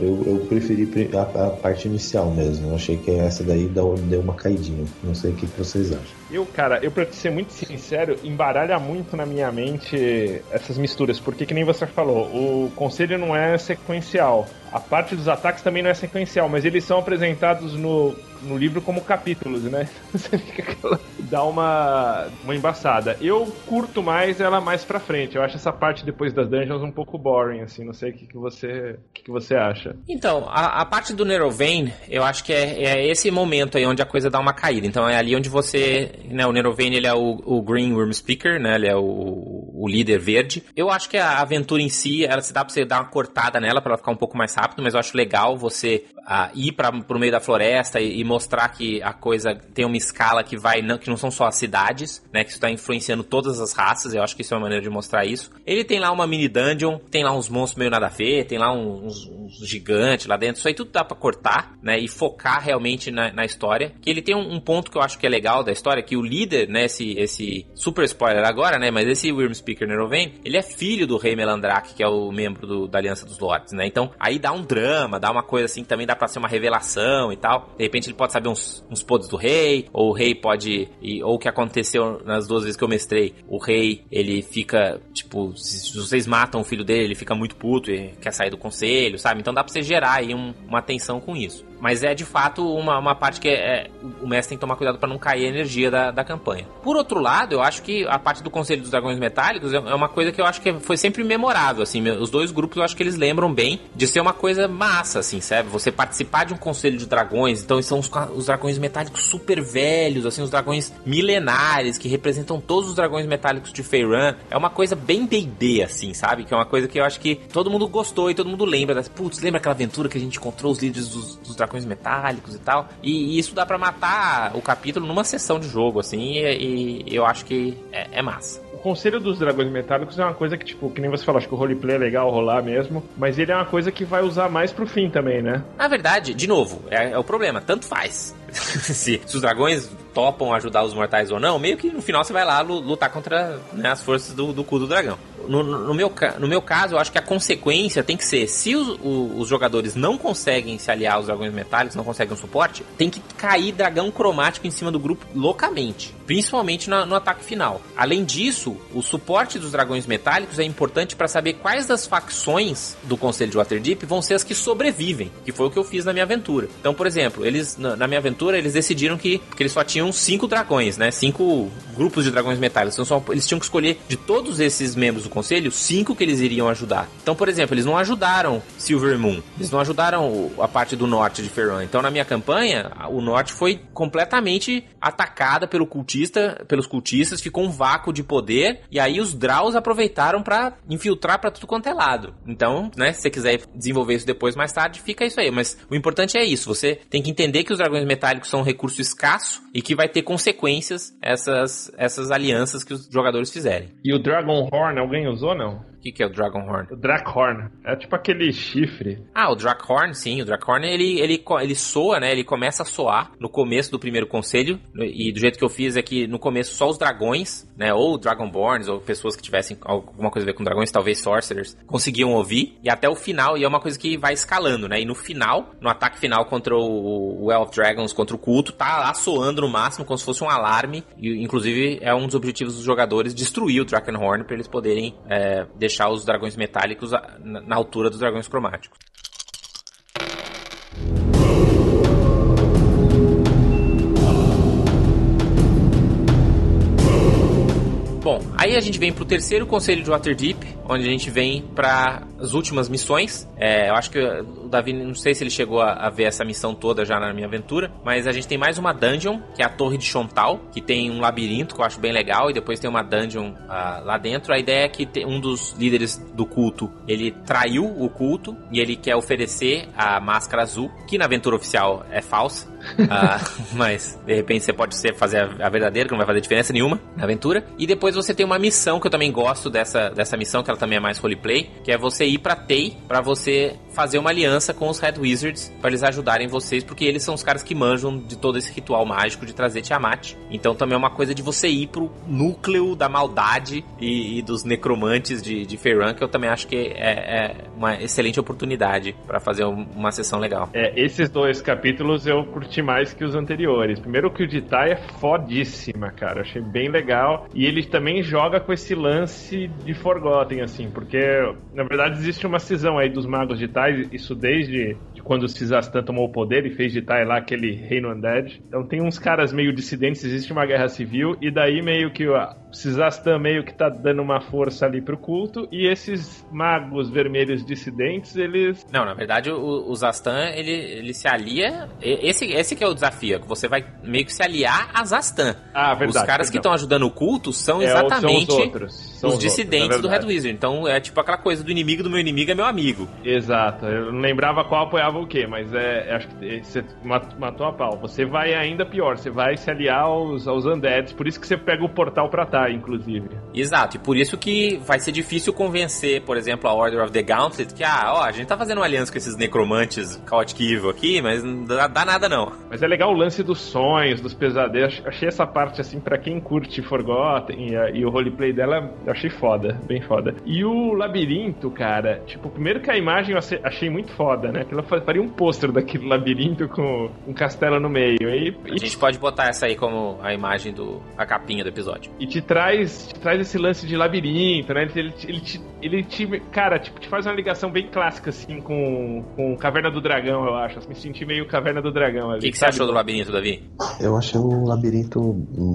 eu, eu preferi a, a, parte inicial mesmo. Eu achei que essa daí deu, uma caidinha. Não sei o que, que vocês acham. Eu, cara, eu pra ser muito sincero, embaralha muito na minha mente essas misturas, porque que nem você falou, o conselho não é sequencial. A parte dos ataques também não é sequencial, mas eles são apresentados no, no livro como capítulos, né? Você fica aquela... dá uma, uma embaçada. Eu curto mais ela mais pra frente. Eu acho essa parte depois das dungeons um pouco boring, assim. Não sei o que, que, você, o que, que você acha. Então, a, a parte do Nerovane, eu acho que é, é, esse momento aí onde a coisa dá uma caída. Então é ali onde você. Né, o Nerovane ele é o, o Green Worm Speaker, né? Ele é o, o líder verde. Eu acho que a aventura em si, ela se dá pra você dar uma cortada nela pra ela ficar um pouco mais rápido, mas eu acho legal você ir para pro meio da floresta e, e, mostrar que a coisa tem uma escala que vai não, que não são só as cidades, né, que está influenciando todas as raças. Eu acho que isso é uma maneira de mostrar isso. Ele tem lá uma mini dungeon, tem lá uns monstros meio nada a ver, tem lá uns, uns gigantes lá dentro. Isso aí tudo dá para cortar, né, e focar realmente na, na história. Que ele tem um, um, ponto que eu acho que é legal da história, que o líder, né, esse, esse super spoiler agora, né, mas esse Worm Speaker Neroven, ele é filho do rei Melandrak, que é o membro do, da Aliança dos Lords, né. Então aí dá um drama, dá uma coisa assim que também dá pra ser uma revelação e tal. De repente ele pode saber uns, uns poderes do rei, ou o rei pode. E, ou o que aconteceu nas duas vezes que eu mestrei. O rei, ele fica, tipo, se vocês matam o filho dele, ele fica muito puto e quer sair do conselho, sabe? Então dá pra você gerar aí um, uma tensão com isso. Mas é de fato uma, uma parte que é, é, o mestre tem que tomar cuidado para não cair a energia da, da campanha. Por outro lado, eu acho que a parte do Conselho dos Dragões Metálicos é, é uma coisa que eu acho que foi sempre memorável. Assim, os dois grupos eu acho que eles lembram bem de ser uma coisa massa, assim, sabe? Você participar de um Conselho de Dragões, então são os, os dragões metálicos super velhos, assim, os dragões milenares que representam todos os dragões metálicos de Feyran. É uma coisa bem D&D, assim, sabe? Que é uma coisa que eu acho que todo mundo gostou e todo mundo lembra. Putz, lembra aquela aventura que a gente encontrou os líderes dos, dos dragões dragões metálicos e tal. E, e, isso dá para matar o capítulo numa sessão de jogo, assim, e, e eu acho que é, é massa. O Conselho dos Dragões Metálicos é uma coisa que, tipo, que nem você falou, acho que o roleplay é legal rolar mesmo, mas ele é uma coisa que vai usar mais pro fim também, né? Na verdade, de novo, é, é o problema, tanto faz. se, se, os dragões topam ajudar os mortais ou não, meio que no final você vai lá lutar contra né, as forças do, do cu do dragão no, no, meu, no meu caso, eu acho que a consequência tem que ser: se os, os, jogadores não conseguem se aliar aos dragões metálicos, não conseguem um suporte, tem que cair dragão cromático em cima do grupo loucamente, principalmente no, ataque final. Além disso, o suporte dos dragões metálicos é importante para saber quais das facções do Conselho de Waterdeep vão ser as que sobrevivem, que foi o que eu fiz na minha aventura. Então, por exemplo, eles na, na minha aventura eles decidiram que, que eles só tinham cinco dragões, né? Cinco grupos de dragões metálicos. Então, só, eles tinham que escolher de todos esses membros do conselho, cinco que eles iriam ajudar. Então, por exemplo, eles não ajudaram Silver Moon, eles não ajudaram a parte do norte de Ferran. Então, na minha campanha, o norte foi completamente atacada pelo cultista, pelos cultistas, ficou um vácuo de poder, e aí os Draus aproveitaram para infiltrar para tudo quanto é lado. Então, né, se você quiser desenvolver isso depois, mais tarde, fica isso aí. Mas o importante é isso, você tem que entender que os dragões metálicos são um recurso escasso e que vai ter consequências essas, essas alianças que os jogadores fizerem. E o Dragon Horn, alguém usou, não? O que, que é o Dragonhorn? O Drakhorn. É tipo aquele chifre. Ah, o Drakhorn, sim. O Drakhorn, ele, ele, ele soa, né? Ele começa a soar no começo do primeiro conselho. E do jeito que eu fiz é que no começo só os dragões, né? Ou Dragonborns, ou pessoas que tivessem alguma coisa a ver com dragões, talvez Sorcerers, conseguiam ouvir. E até o final, e é uma coisa que vai escalando, né? E no final, no ataque final contra o, o Elf Dragons, contra o culto, tá lá soando no máximo, como se fosse um alarme. E inclusive é um dos objetivos dos jogadores destruir o Drakenhorn para eles poderem é, deixar os dragões metálicos na altura dos dragões cromáticos. Bom, aí a gente vem pro terceiro conselho de Waterdeep, onde a gente vem para as últimas missões. É, eu acho que o Davi, não sei se ele chegou a, a ver essa missão toda já na minha aventura, mas a gente tem mais uma dungeon, que é a Torre de Chontal, que tem um labirinto que eu acho bem legal, e depois tem uma dungeon ah, lá dentro. A ideia é que um dos líderes do culto, ele traiu o culto e ele quer oferecer a máscara azul, que na aventura oficial é falsa. Ah, mas de repente você pode ser fazer a, a verdadeira, que não vai fazer diferença nenhuma na aventura. E depois você tem uma missão que eu também gosto dessa, dessa missão, que ela também é mais roleplay, que é você ir pra Tei pra você fazer uma aliança com os Red Wizards pra eles ajudarem vocês, porque eles são os caras que manjam de todo esse ritual mágico de trazer Tiamat. Então também é uma coisa de você ir pro núcleo da maldade e, e dos necromantes de, de Feyran, que eu também acho que é, é uma excelente oportunidade pra fazer um- uma sessão legal. É, esses dois capítulos eu curti mais que os anteriores. Primeiro que o de Tai é fodíssima, cara. Eu achei bem legal. E ele também joga com esse lance de Forgotten, assim, porque na verdade existe uma cisão aí dos magos de Tai, isso desde de quando o Cisastan tomou o poder e fez de Tai lá aquele reino undead. Então tem uns caras meio dissidentes, existe uma guerra civil, e daí meio que o Cisastan meio que tá dando uma força ali pro culto, e esses magos vermelhos dissidentes, eles Não, na verdade, o, o Zastan, ele, ele se alia. Esse, esse que é o desafio, que você vai meio que se aliar a Zastan. Ah, verdade, os caras que perdão. estão ajudando o culto são É, exatamente são os outros, são os os dissidentes outros, é do Red. Wizard. Então é tipo aquela coisa do inimigo do meu inimigo é meu amigo. Exato, eu não lembrava qual apoiava o quê, mas é, é- acho que você mat- matou a pau. Você vai ainda pior, você vai se aliar aos, aos undeads, por isso que você pega o portal pra tá, inclusive. Exato, e por isso que vai ser difícil convencer, por exemplo, a Order of the Gauntlet, que, ah, ó, a gente tá fazendo uma aliança com esses necromantes Chaotic Evil aqui, mas não dá, dá nada não. Mas é legal o lance dos sonhos, dos pesadelos. Achei essa parte, assim, pra quem curte Forgotten e, a- e o roleplay dela, achei foda, bem foda. E o labirinto, cara, tipo, primeiro que a imagem eu achei muito foda, né? Aquilo faria um pôster daquele labirinto com um castelo no meio. E, A gente pode botar essa aí como a imagem do. a capinha do episódio. E te traz, te traz esse lance de labirinto, né? Ele, te- ele, te, ele te, cara, tipo, te faz uma ligação bem clássica, assim, com, com Caverna do Dragão, eu acho. Me senti meio Caverna do Dragão ali. O que, que você achou do labirinto, Davi? Eu achei o labirinto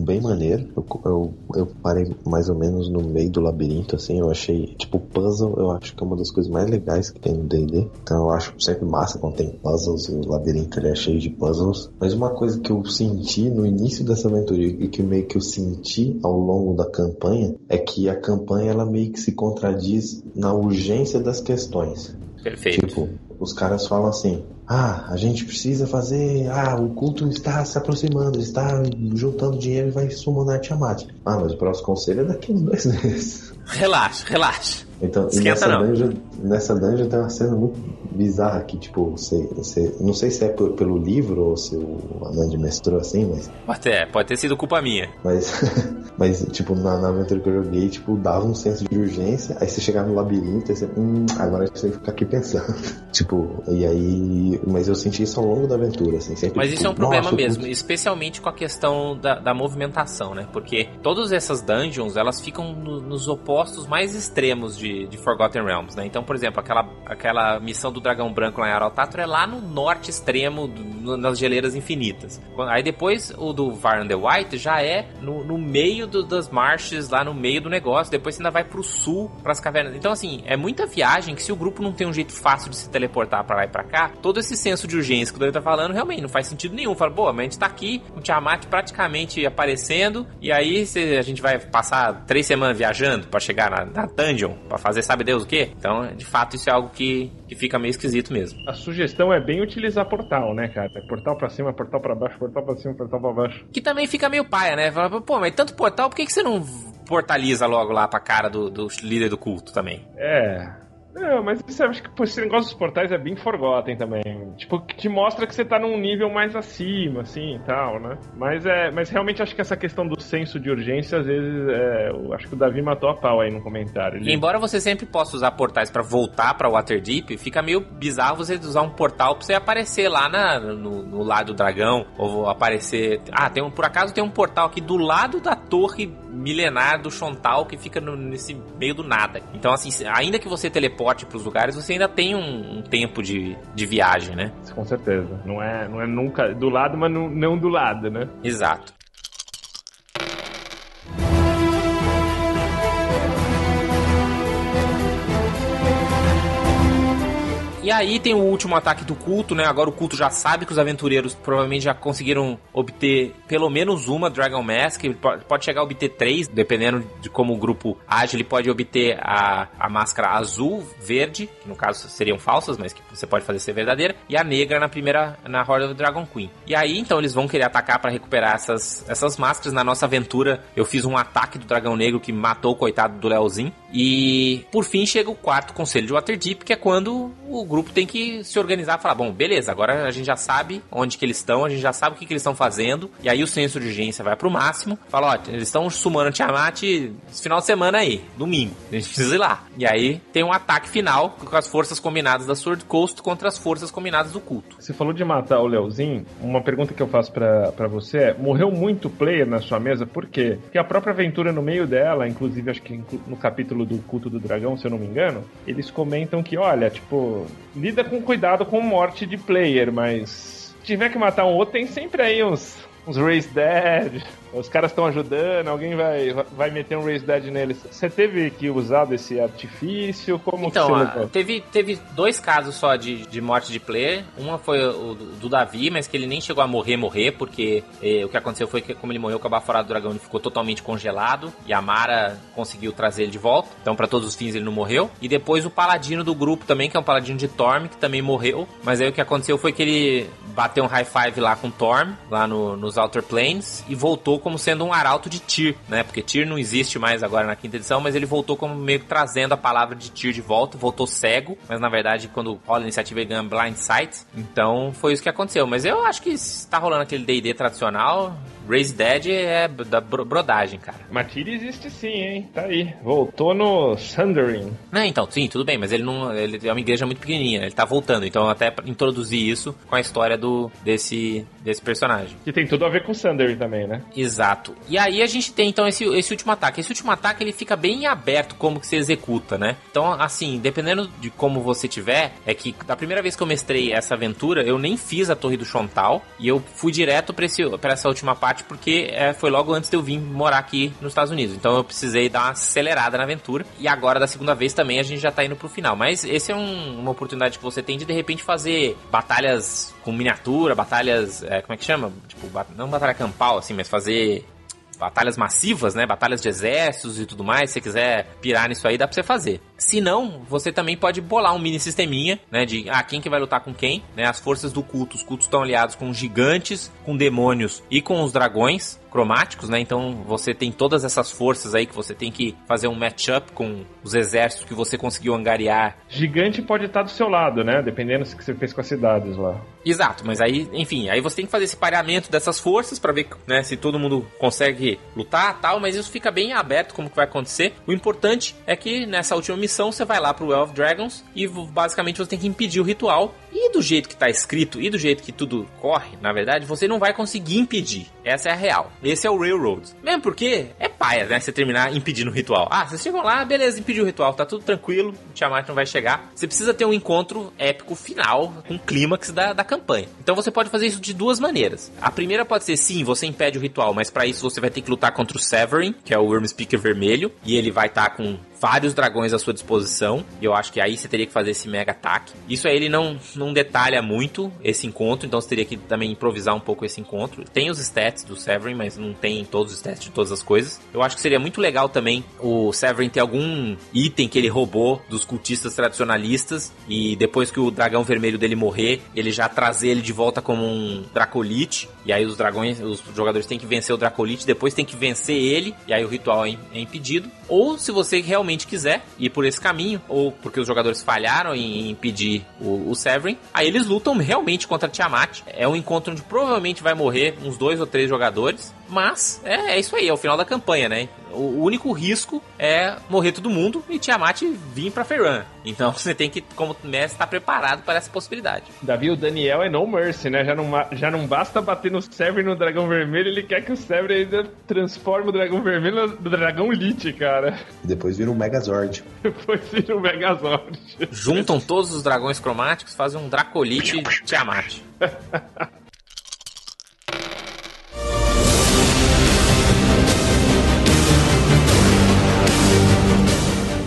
bem maneiro. Eu, eu, eu parei mais ou menos no meio do labirinto, assim. Eu achei, tipo, puzzle, eu acho que é uma das coisas mais legais que tem no DD. Então eu acho sempre massa quando tem puzzles e o labirinto ele é cheio de puzzles. Mas uma coisa que eu senti no início dessa aventura e que meio que eu senti ao longo da campanha é que a campanha ela meio que se contradiz na urgência das questões. Perfeito. Tipo, os caras falam assim: ah, a gente precisa fazer. Ah, o culto está se aproximando, está juntando dinheiro e vai summonar Tiamat. Ah, mas o próximo conselho é daqui uns dois meses. Relaxa, relaxa. Então, e Esquenta nessa não. dungeon, nessa dungeon tem uma cena muito bizarra que, tipo, você, você não sei se é pe- pelo livro ou se o Anand mestrou assim, mas Pode ter, pode ter sido culpa minha. mas, mas tipo, na, na aventura que eu joguei, tipo, dava um senso de urgência, aí você chegava no labirinto, aí você, hum, agora você tem que ficar aqui pensando. tipo, e aí, mas eu senti isso ao longo da aventura, assim, sempre, Mas tipo, isso é um problema mesmo, culto- especialmente com a questão da, da movimentação, né? Porque todas essas dungeons, elas ficam no- nos opostos mais extremos de, de Forgotten Realms, né? Então, por exemplo, aquela, aquela missão do Dragão Branco lá em é lá no norte extremo, do- nas geleiras infinitas. Aí depois o do Var the White já é no, no meio do- das marches, lá no meio do negócio. Depois você ainda vai pro sul, pras cavernas. Então, assim, é muita viagem que se o grupo não tem um jeito fácil de se teleportar pra lá e pra cá, todo esse senso de urgência que o David tá falando realmente não faz sentido nenhum. Fala, pô, mas a gente tá aqui, o Tiamat praticamente aparecendo, e aí cê- a gente vai passar três semanas viajando pra chegar na, na dungeon, pra fazer sabe Deus o quê? Então, de fato, isso é algo que, que fica meio esquisito mesmo. A sugestão é bem utilizar portal, né, cara? Portal pra cima, portal pra baixo, portal pra cima, portal pra baixo. Que também fica meio paia, né? Fala, pô, mas tanto portal, por que, que você não portaliza logo lá pra cara do, do líder do culto também. É. Não, mas eu acho que esse negócio dos portais é bem Forgotten também. Tipo, que te mostra que você tá num nível mais acima, assim e tal, né? Mas, é, mas realmente acho que essa questão do senso de urgência, às vezes, é, eu acho que o Davi matou a pau aí no comentário. Ele... E embora você sempre possa usar portais pra voltar pra Waterdeep, fica meio bizarro você usar um portal pra você aparecer lá na, no, no lado do dragão, ou aparecer... Ah, tem um, por acaso tem um portal aqui do lado da torre milenar do Chontal que fica no, nesse meio do nada. Então, assim, ainda que você teleporte para os lugares, você ainda tem um, um, tempo de, de viagem, né? Com certeza. Não é, não é nunca do lado, mas não, não do lado, né? Exato. E aí tem o último ataque do culto, né? Agora o culto já sabe que os aventureiros provavelmente já conseguiram obter pelo menos uma Dragon Mask. Pode chegar a obter três, dependendo de como o grupo age. Ele pode obter a, a máscara azul, verde, que no caso seriam falsas, mas que você pode fazer ser verdadeira, e a negra na primeira, na Horde of Dragon Queen. E aí então eles vão querer atacar para recuperar essas, essas máscaras. Na nossa aventura eu fiz um ataque do Dragão Negro que matou o coitado do Leozinho. E por fim chega o quarto conselho de Waterdeep, que é quando o grupo tem que se organizar e falar: bom, beleza, agora a gente já sabe onde que eles estão, a gente já sabe o que, que eles estão fazendo, e aí o senso de urgência vai pro máximo. Fala: ó, eles estão sumando Tiamat esse final de semana aí, domingo, a gente precisa ir lá. E aí tem um ataque final com as forças combinadas da Sword Coast contra as forças combinadas do culto. Você falou de matar o Leozinho, uma pergunta que eu faço para você é: morreu muito player na sua mesa, por quê? Porque a própria aventura no meio dela, inclusive acho que no capítulo do culto do dragão, se eu não me engano, eles comentam que, olha, tipo, lida com cuidado com morte de player, mas se tiver que matar um outro, tem sempre aí uns, uns Race Dead, os caras estão ajudando, alguém vai, vai meter um Raise Dead neles. Você teve que usar desse artifício? Como então, que você teve, teve dois casos só de, de morte de player. Uma foi o do, do Davi, mas que ele nem chegou a morrer, morrer, porque eh, o que aconteceu foi que, como ele morreu com a baforada do dragão, ele ficou totalmente congelado e a Mara conseguiu trazer ele de volta. Então, para todos os fins, ele não morreu. E depois o paladino do grupo também, que é um paladino de Torm, que também morreu. Mas aí o que aconteceu foi que ele bateu um high five lá com Torm, lá no, nos Outer Planes, e voltou como sendo um arauto de Tyr, né? Porque Tyr não existe mais agora na quinta edição, mas ele voltou como meio que trazendo a palavra de Tyr de volta, voltou cego, mas na verdade quando rola a iniciativa ele ganha Blind Sight, então foi isso que aconteceu. Mas eu acho que está rolando aquele D&D tradicional, Raise Dead é da brodagem, cara. Matilha existe sim, hein? Tá aí. Voltou no Sundering. Não, então, sim, tudo bem, mas ele não. Ele é uma igreja muito pequenininha, ele tá voltando. Então, até introduzir isso com a história do desse, desse personagem. Que tem tudo a ver com o Sundering também, né? Exato. E aí a gente tem, então, esse, esse último ataque. Esse último ataque, ele fica bem aberto como que se executa, né? Então, assim, dependendo de como você tiver, é que da primeira vez que eu mestrei essa aventura, eu nem fiz a Torre do Chontal e eu fui direto pra, esse, pra essa última parte porque é, foi logo antes de eu vir morar aqui nos Estados Unidos. Então eu precisei dar uma acelerada na aventura. E agora, da segunda vez, também a gente já tá indo pro final. Mas esse é um, uma oportunidade que você tem de de repente fazer batalhas com miniatura, batalhas. É, como é que chama? Tipo, não batalha campal, assim, mas fazer batalhas massivas, né? Batalhas de exércitos e tudo mais. Se você quiser pirar nisso aí, dá pra você fazer. Se não, você também pode bolar um mini sisteminha, né? De ah, quem que vai lutar com quem, né? As forças do culto. Os cultos estão aliados com gigantes, com demônios e com os dragões cromáticos, né? Então você tem todas essas forças aí que você tem que fazer um matchup com os exércitos que você conseguiu angariar. Gigante pode estar do seu lado, né? Dependendo do que você fez com as cidades lá. Exato, mas aí, enfim, aí você tem que fazer esse pareamento dessas forças para ver, né, se todo mundo consegue lutar, tal, mas isso fica bem aberto como que vai acontecer. O importante é que nessa última missão você vai lá pro Well of Dragons e basicamente você tem que impedir o ritual e do jeito que tá escrito e do jeito que tudo corre, na verdade, você não vai conseguir impedir. Essa é a real. Esse é o Railroad. Mesmo porque é paia, né? Você terminar impedindo o ritual. Ah, vocês chegam lá, beleza, impediu o ritual, tá tudo tranquilo, o Tiamat não vai chegar. Você precisa ter um encontro épico final, com clímax da, da campanha. Então você pode fazer isso de duas maneiras. A primeira pode ser, sim, você impede o ritual, mas para isso você vai ter que lutar contra o Severin, que é o Worm Speaker vermelho, e ele vai estar tá com vários dragões à sua disposição. E eu acho que aí você teria que fazer esse mega ataque. Isso aí ele não, não detalha muito esse encontro, então você teria que também improvisar um pouco esse encontro. Tem os stats do Severin, mas não tem todos os stats de todas as coisas. Eu acho que seria muito legal também o Severin ter algum item que ele roubou dos cultistas tradicionalistas e depois que o dragão vermelho dele morrer, ele já trazer ele de volta como um Dracolite. E aí os dragões, os jogadores têm que vencer o Dracolite, depois tem que vencer ele, e aí o ritual é, é impedido. Ou se você realmente quiser ir por esse caminho, ou porque os jogadores falharam em impedir o, o Severin, aí eles lutam realmente contra Tiamat. É um encontro onde provavelmente vai morrer uns dois ou três jogadores, mas é, é isso aí, é o final da campanha, né? O único risco é morrer todo mundo e Tiamat vir pra Ferran. Então você tem que, como mestre, estar preparado para essa possibilidade. Davi, o Daniel é no mercy, né? Já não, já não basta bater no Sever no dragão vermelho, ele quer que o Sever ainda transforme o dragão vermelho no dragão Lich, cara. Depois vira um Megazord. depois vira um Megazord. Juntam todos os dragões cromáticos, fazem um Dracolite Tiamat.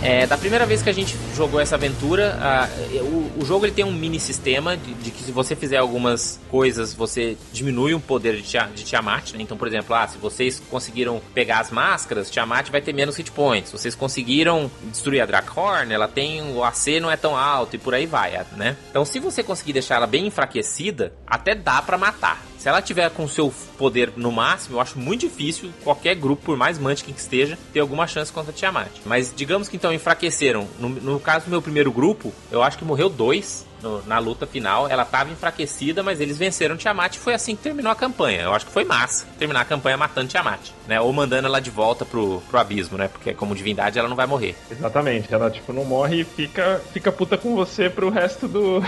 É, da primeira vez que a gente jogou essa aventura, a, o, o, jogo ele tem um mini sistema de, de, que se você fizer algumas coisas, você diminui o poder de, de Tiamat, né? Então, por exemplo, ah, se vocês conseguiram pegar as máscaras, Tiamat vai ter menos hit points. Se vocês conseguiram destruir a Drakhorn, ela tem o AC não é tão alto e por aí vai, né? Então, se você conseguir deixar ela bem enfraquecida, até dá para matar. Se ela tiver com seu poder no máximo, eu acho muito difícil qualquer grupo, por mais Mantiquin que esteja, ter alguma chance contra Tiamat. Mas digamos que então enfraqueceram. No, no caso do meu primeiro grupo, eu acho que morreu dois no, na luta final. Ela estava enfraquecida, mas eles venceram Tiamat e foi assim que terminou a campanha. Eu acho que foi massa terminar a campanha matando Tiamat, né? Ou mandando ela de volta pro, pro abismo, né? Porque como divindade ela não vai morrer. Exatamente, ela tipo não morre e fica, fica puta com você pro resto do.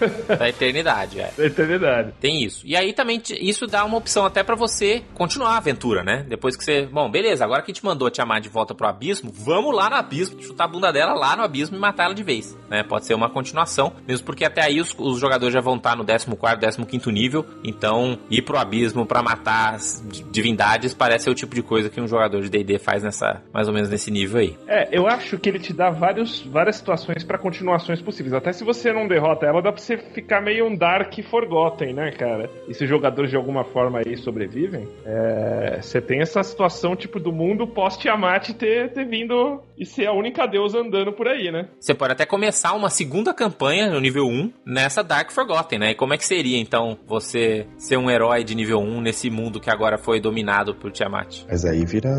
Da eternidade, é. Da eternidade. Tem isso. E aí também isso dá uma opção até para você continuar a aventura, né? Depois que você. Bom, beleza, agora que a gente mandou te amar de volta pro abismo, vamos lá no abismo, chutar a bunda dela lá no abismo e matar ela de vez. Né? Pode ser uma continuação, mesmo porque até aí os, os jogadores já vão estar no 14, 15 nível. Então, ir pro abismo para matar divindades parece o tipo de coisa que um jogador de DD faz nessa. mais ou menos nesse nível aí. É, eu acho que ele te dá vários, várias situações para continuações possíveis. Até se você não derrota ela, dá pra você ficar meio um Dark Forgotten, né, cara? E se os jogadores de alguma forma aí sobrevivem, é... você tem essa situação, tipo, do mundo pós-Tiamat ter, ter vindo e ser a única deusa andando por aí, né? Você pode até começar uma segunda campanha no nível 1 nessa Dark Forgotten, né? E como é que seria, então, você ser um herói de nível 1 nesse mundo que agora foi dominado por Tiamat? Mas aí vira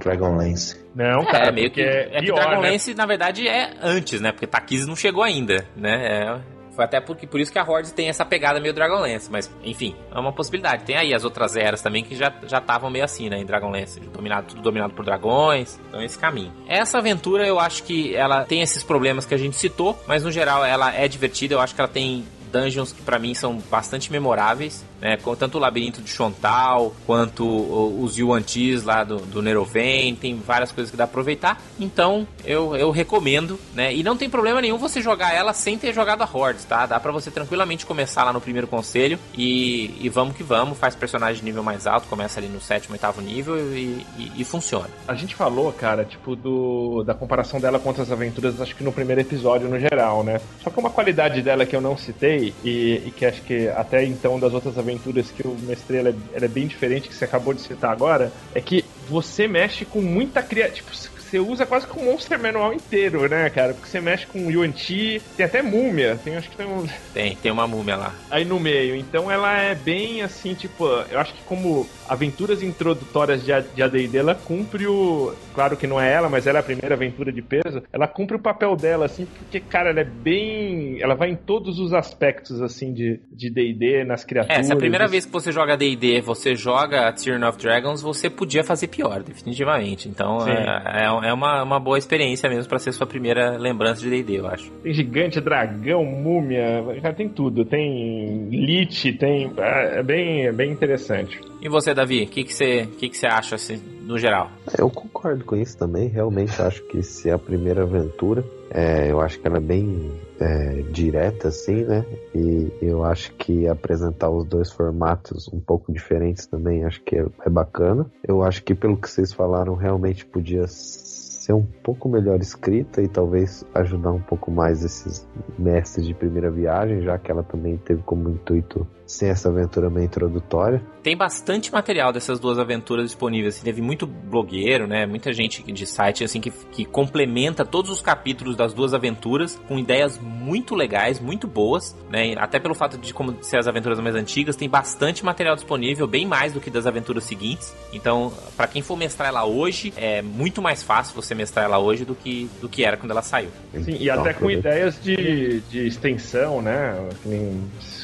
Dragonlance. Não, cara, é, meio que, é, é pior, que Dragonlance, né? na verdade, é antes, né? Porque Takiz não chegou ainda, né? É, foi até porque, por isso que a Horde tem essa pegada meio Dragonlance. Mas, enfim, é uma possibilidade. Tem aí as outras eras também que já estavam meio assim, né? Em Dragonlance. Dominado, tudo dominado por dragões. Então, esse caminho. Essa aventura, eu acho que ela tem esses problemas que a gente citou. Mas, no geral, ela é divertida. Eu acho que ela tem dungeons que para mim são bastante memoráveis, né? Tanto o labirinto de Chontal, quanto os Yuan-Tis lá do, do Neroven, tem várias coisas que dá pra aproveitar. Então, eu, eu recomendo, né? E não tem problema nenhum você jogar ela sem ter jogado a Hordes, tá? Dá pra você tranquilamente começar lá no primeiro conselho e, e vamos que vamos, faz personagem de nível mais alto, começa ali no sétimo, oitavo nível e, e, e funciona. A gente falou, cara, tipo, do, da comparação dela com outras aventuras, acho que no primeiro episódio no geral, né? Só que uma qualidade dela que eu não citei e, e, que acho que até então das outras aventuras que eu mestrei ela é, ela é bem diferente que você acabou de citar agora, é que você mexe com muita criatividade. Tipo, você usa quase que o Monster Manual inteiro, né, cara? Porque você mexe com Yuan Ti, tem até múmia, tem, acho que tem um... Tem, tem uma múmia lá. Aí no meio, então ela é bem assim, tipo, eu acho que como aventuras introdutórias de AD&D, ela cumpre o... Claro que não é ela, mas ela é a primeira aventura de peso, ela cumpre o papel dela, assim, porque, cara, ela é bem... Ela vai em todos os aspectos, assim, de D&D, nas criaturas. É, se a primeira vez que você joga D&D, você joga Tyrion of Dragons, você podia fazer pior, definitivamente. Então, é, é é uma, uma boa experiência mesmo para ser sua primeira lembrança de D&D, eu acho. Tem gigante, dragão, múmia, já tem tudo. Tem lich, tem... É, é bem, é bem interessante. E você, Davi, o que, que, você, que, que você acha, assim, no geral? Eu concordo com isso também. Realmente acho que se é a primeira aventura, é, eu acho que ela é bem é, direta, assim, né? E eu acho que apresentar os dois formatos um pouco diferentes também, acho que é, é bacana. Eu acho que pelo que vocês falaram, realmente podia ser um pouco melhor escrita e talvez ajudar um pouco mais esses mestres de primeira viagem, já que ela também teve como intuito sem essa aventura meio introdutória. Tem bastante material dessas duas aventuras disponíveis. Assim, teve muito blogueiro, né? Muita gente de site assim que, que complementa todos os capítulos das duas aventuras com ideias muito legais, muito boas, né? Até pelo fato de como ser as aventuras mais antigas, tem bastante material disponível, bem mais do que das aventuras seguintes. Então, para quem for mestrar ela hoje, é muito mais fácil você mestrar ela hoje do que do que era quando ela saiu. Sim, e até com ideias de, de extensão, né?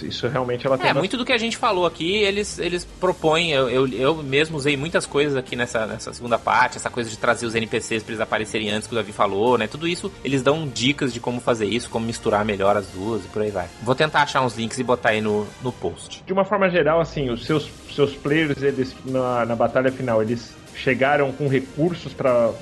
Isso realmente ela tem. É, muito do que a gente falou aqui, eles, eles propõem. Eu, eu, eu mesmo usei muitas coisas aqui nessa, nessa segunda parte, essa coisa de trazer os NPCs para eles aparecerem antes que o Davi falou, né? Tudo isso, eles dão dicas de como fazer isso, como misturar melhor as duas e por aí vai. Vou tentar achar uns links e botar aí no, no post. De uma forma geral, assim, os seus, seus players, eles na, na batalha final, eles chegaram com recursos para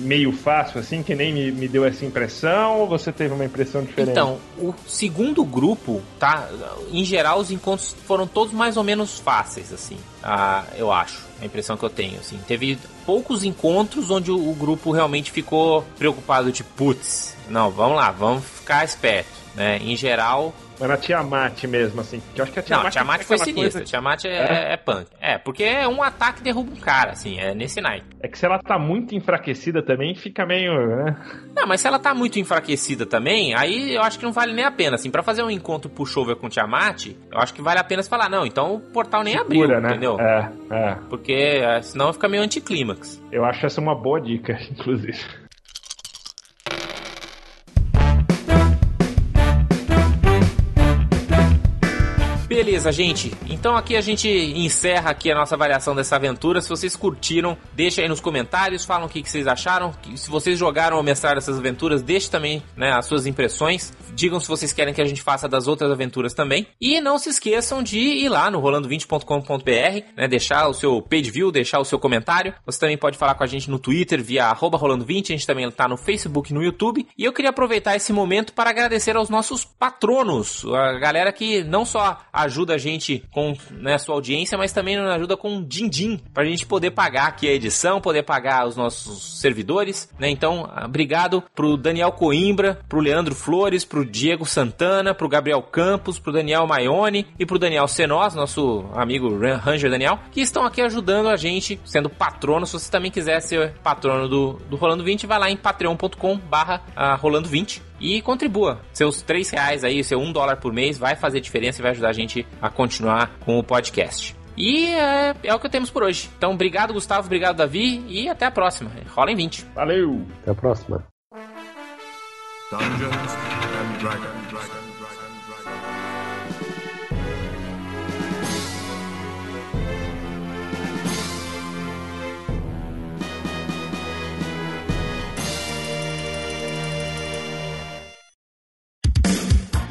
meio fácil, assim, que nem me, me, deu essa impressão, ou você teve uma impressão diferente? Então, o segundo grupo, tá? Em geral, os encontros foram todos mais ou menos fáceis, assim, ah, eu acho. A impressão que eu tenho, assim. Teve poucos encontros onde o, o grupo realmente ficou preocupado, de putz, não, vamos lá, vamos ficar esperto. Né? Em geral, mas na Tiamat mesmo, assim. Que eu acho que a Tiamat, não, a Tiamat foi sinistra. Coisa... Tiamat é, é? é, punk. É, porque é um ataque derruba um cara, assim, é nesse naipe. É que se ela tá muito enfraquecida também, fica meio. Né? Não, mas se ela tá muito enfraquecida também, aí eu acho que não vale nem a pena, assim. Pra fazer um encontro pushover com Tiamat, eu acho que vale a pena você falar, não, então o portal nem Segura, abriu, né? entendeu? É, é. Porque é, senão fica meio anticlímax. Eu acho essa uma boa dica, inclusive. Beleza, gente. Então aqui a gente encerra aqui a nossa avaliação dessa aventura. Se vocês curtiram, deixa aí nos comentários, falam o que, que vocês acharam. Se vocês jogaram ou mestraram essas aventuras, deixe também né, as suas impressões. Digam se vocês querem que a gente faça das outras aventuras também. E não se esqueçam de ir lá no rolando20.com.br, né, deixar o seu page view, deixar o seu comentário. Você também pode falar com a gente no Twitter via rolando20. A gente também está no Facebook no YouTube. E eu queria aproveitar esse momento para agradecer aos nossos patronos, a galera que não só ajuda a gente com né, a sua audiência, mas também nos ajuda com um din-din para a gente poder pagar aqui a edição, poder pagar os nossos servidores, né? Então, obrigado pro Daniel Coimbra, pro Leandro Flores, pro Diego Santana, pro Gabriel Campos, pro Daniel Maione e pro Daniel Senoz, nosso amigo Ranger Daniel, que estão aqui ajudando a gente, sendo patrono. Se você também quiser ser patrono do, do Rolando 20, vai lá em patreon.com barra ah, Rolando 20 e contribua. Seus três reais aí, seu um dólar por mês vai fazer diferença e vai ajudar a gente a continuar com o podcast. E é, é, o que temos por hoje. Então, obrigado, Gustavo, obrigado, Davi, e até a próxima. Rola em 20. Valeu! Até a próxima. Dungeons and Dragons.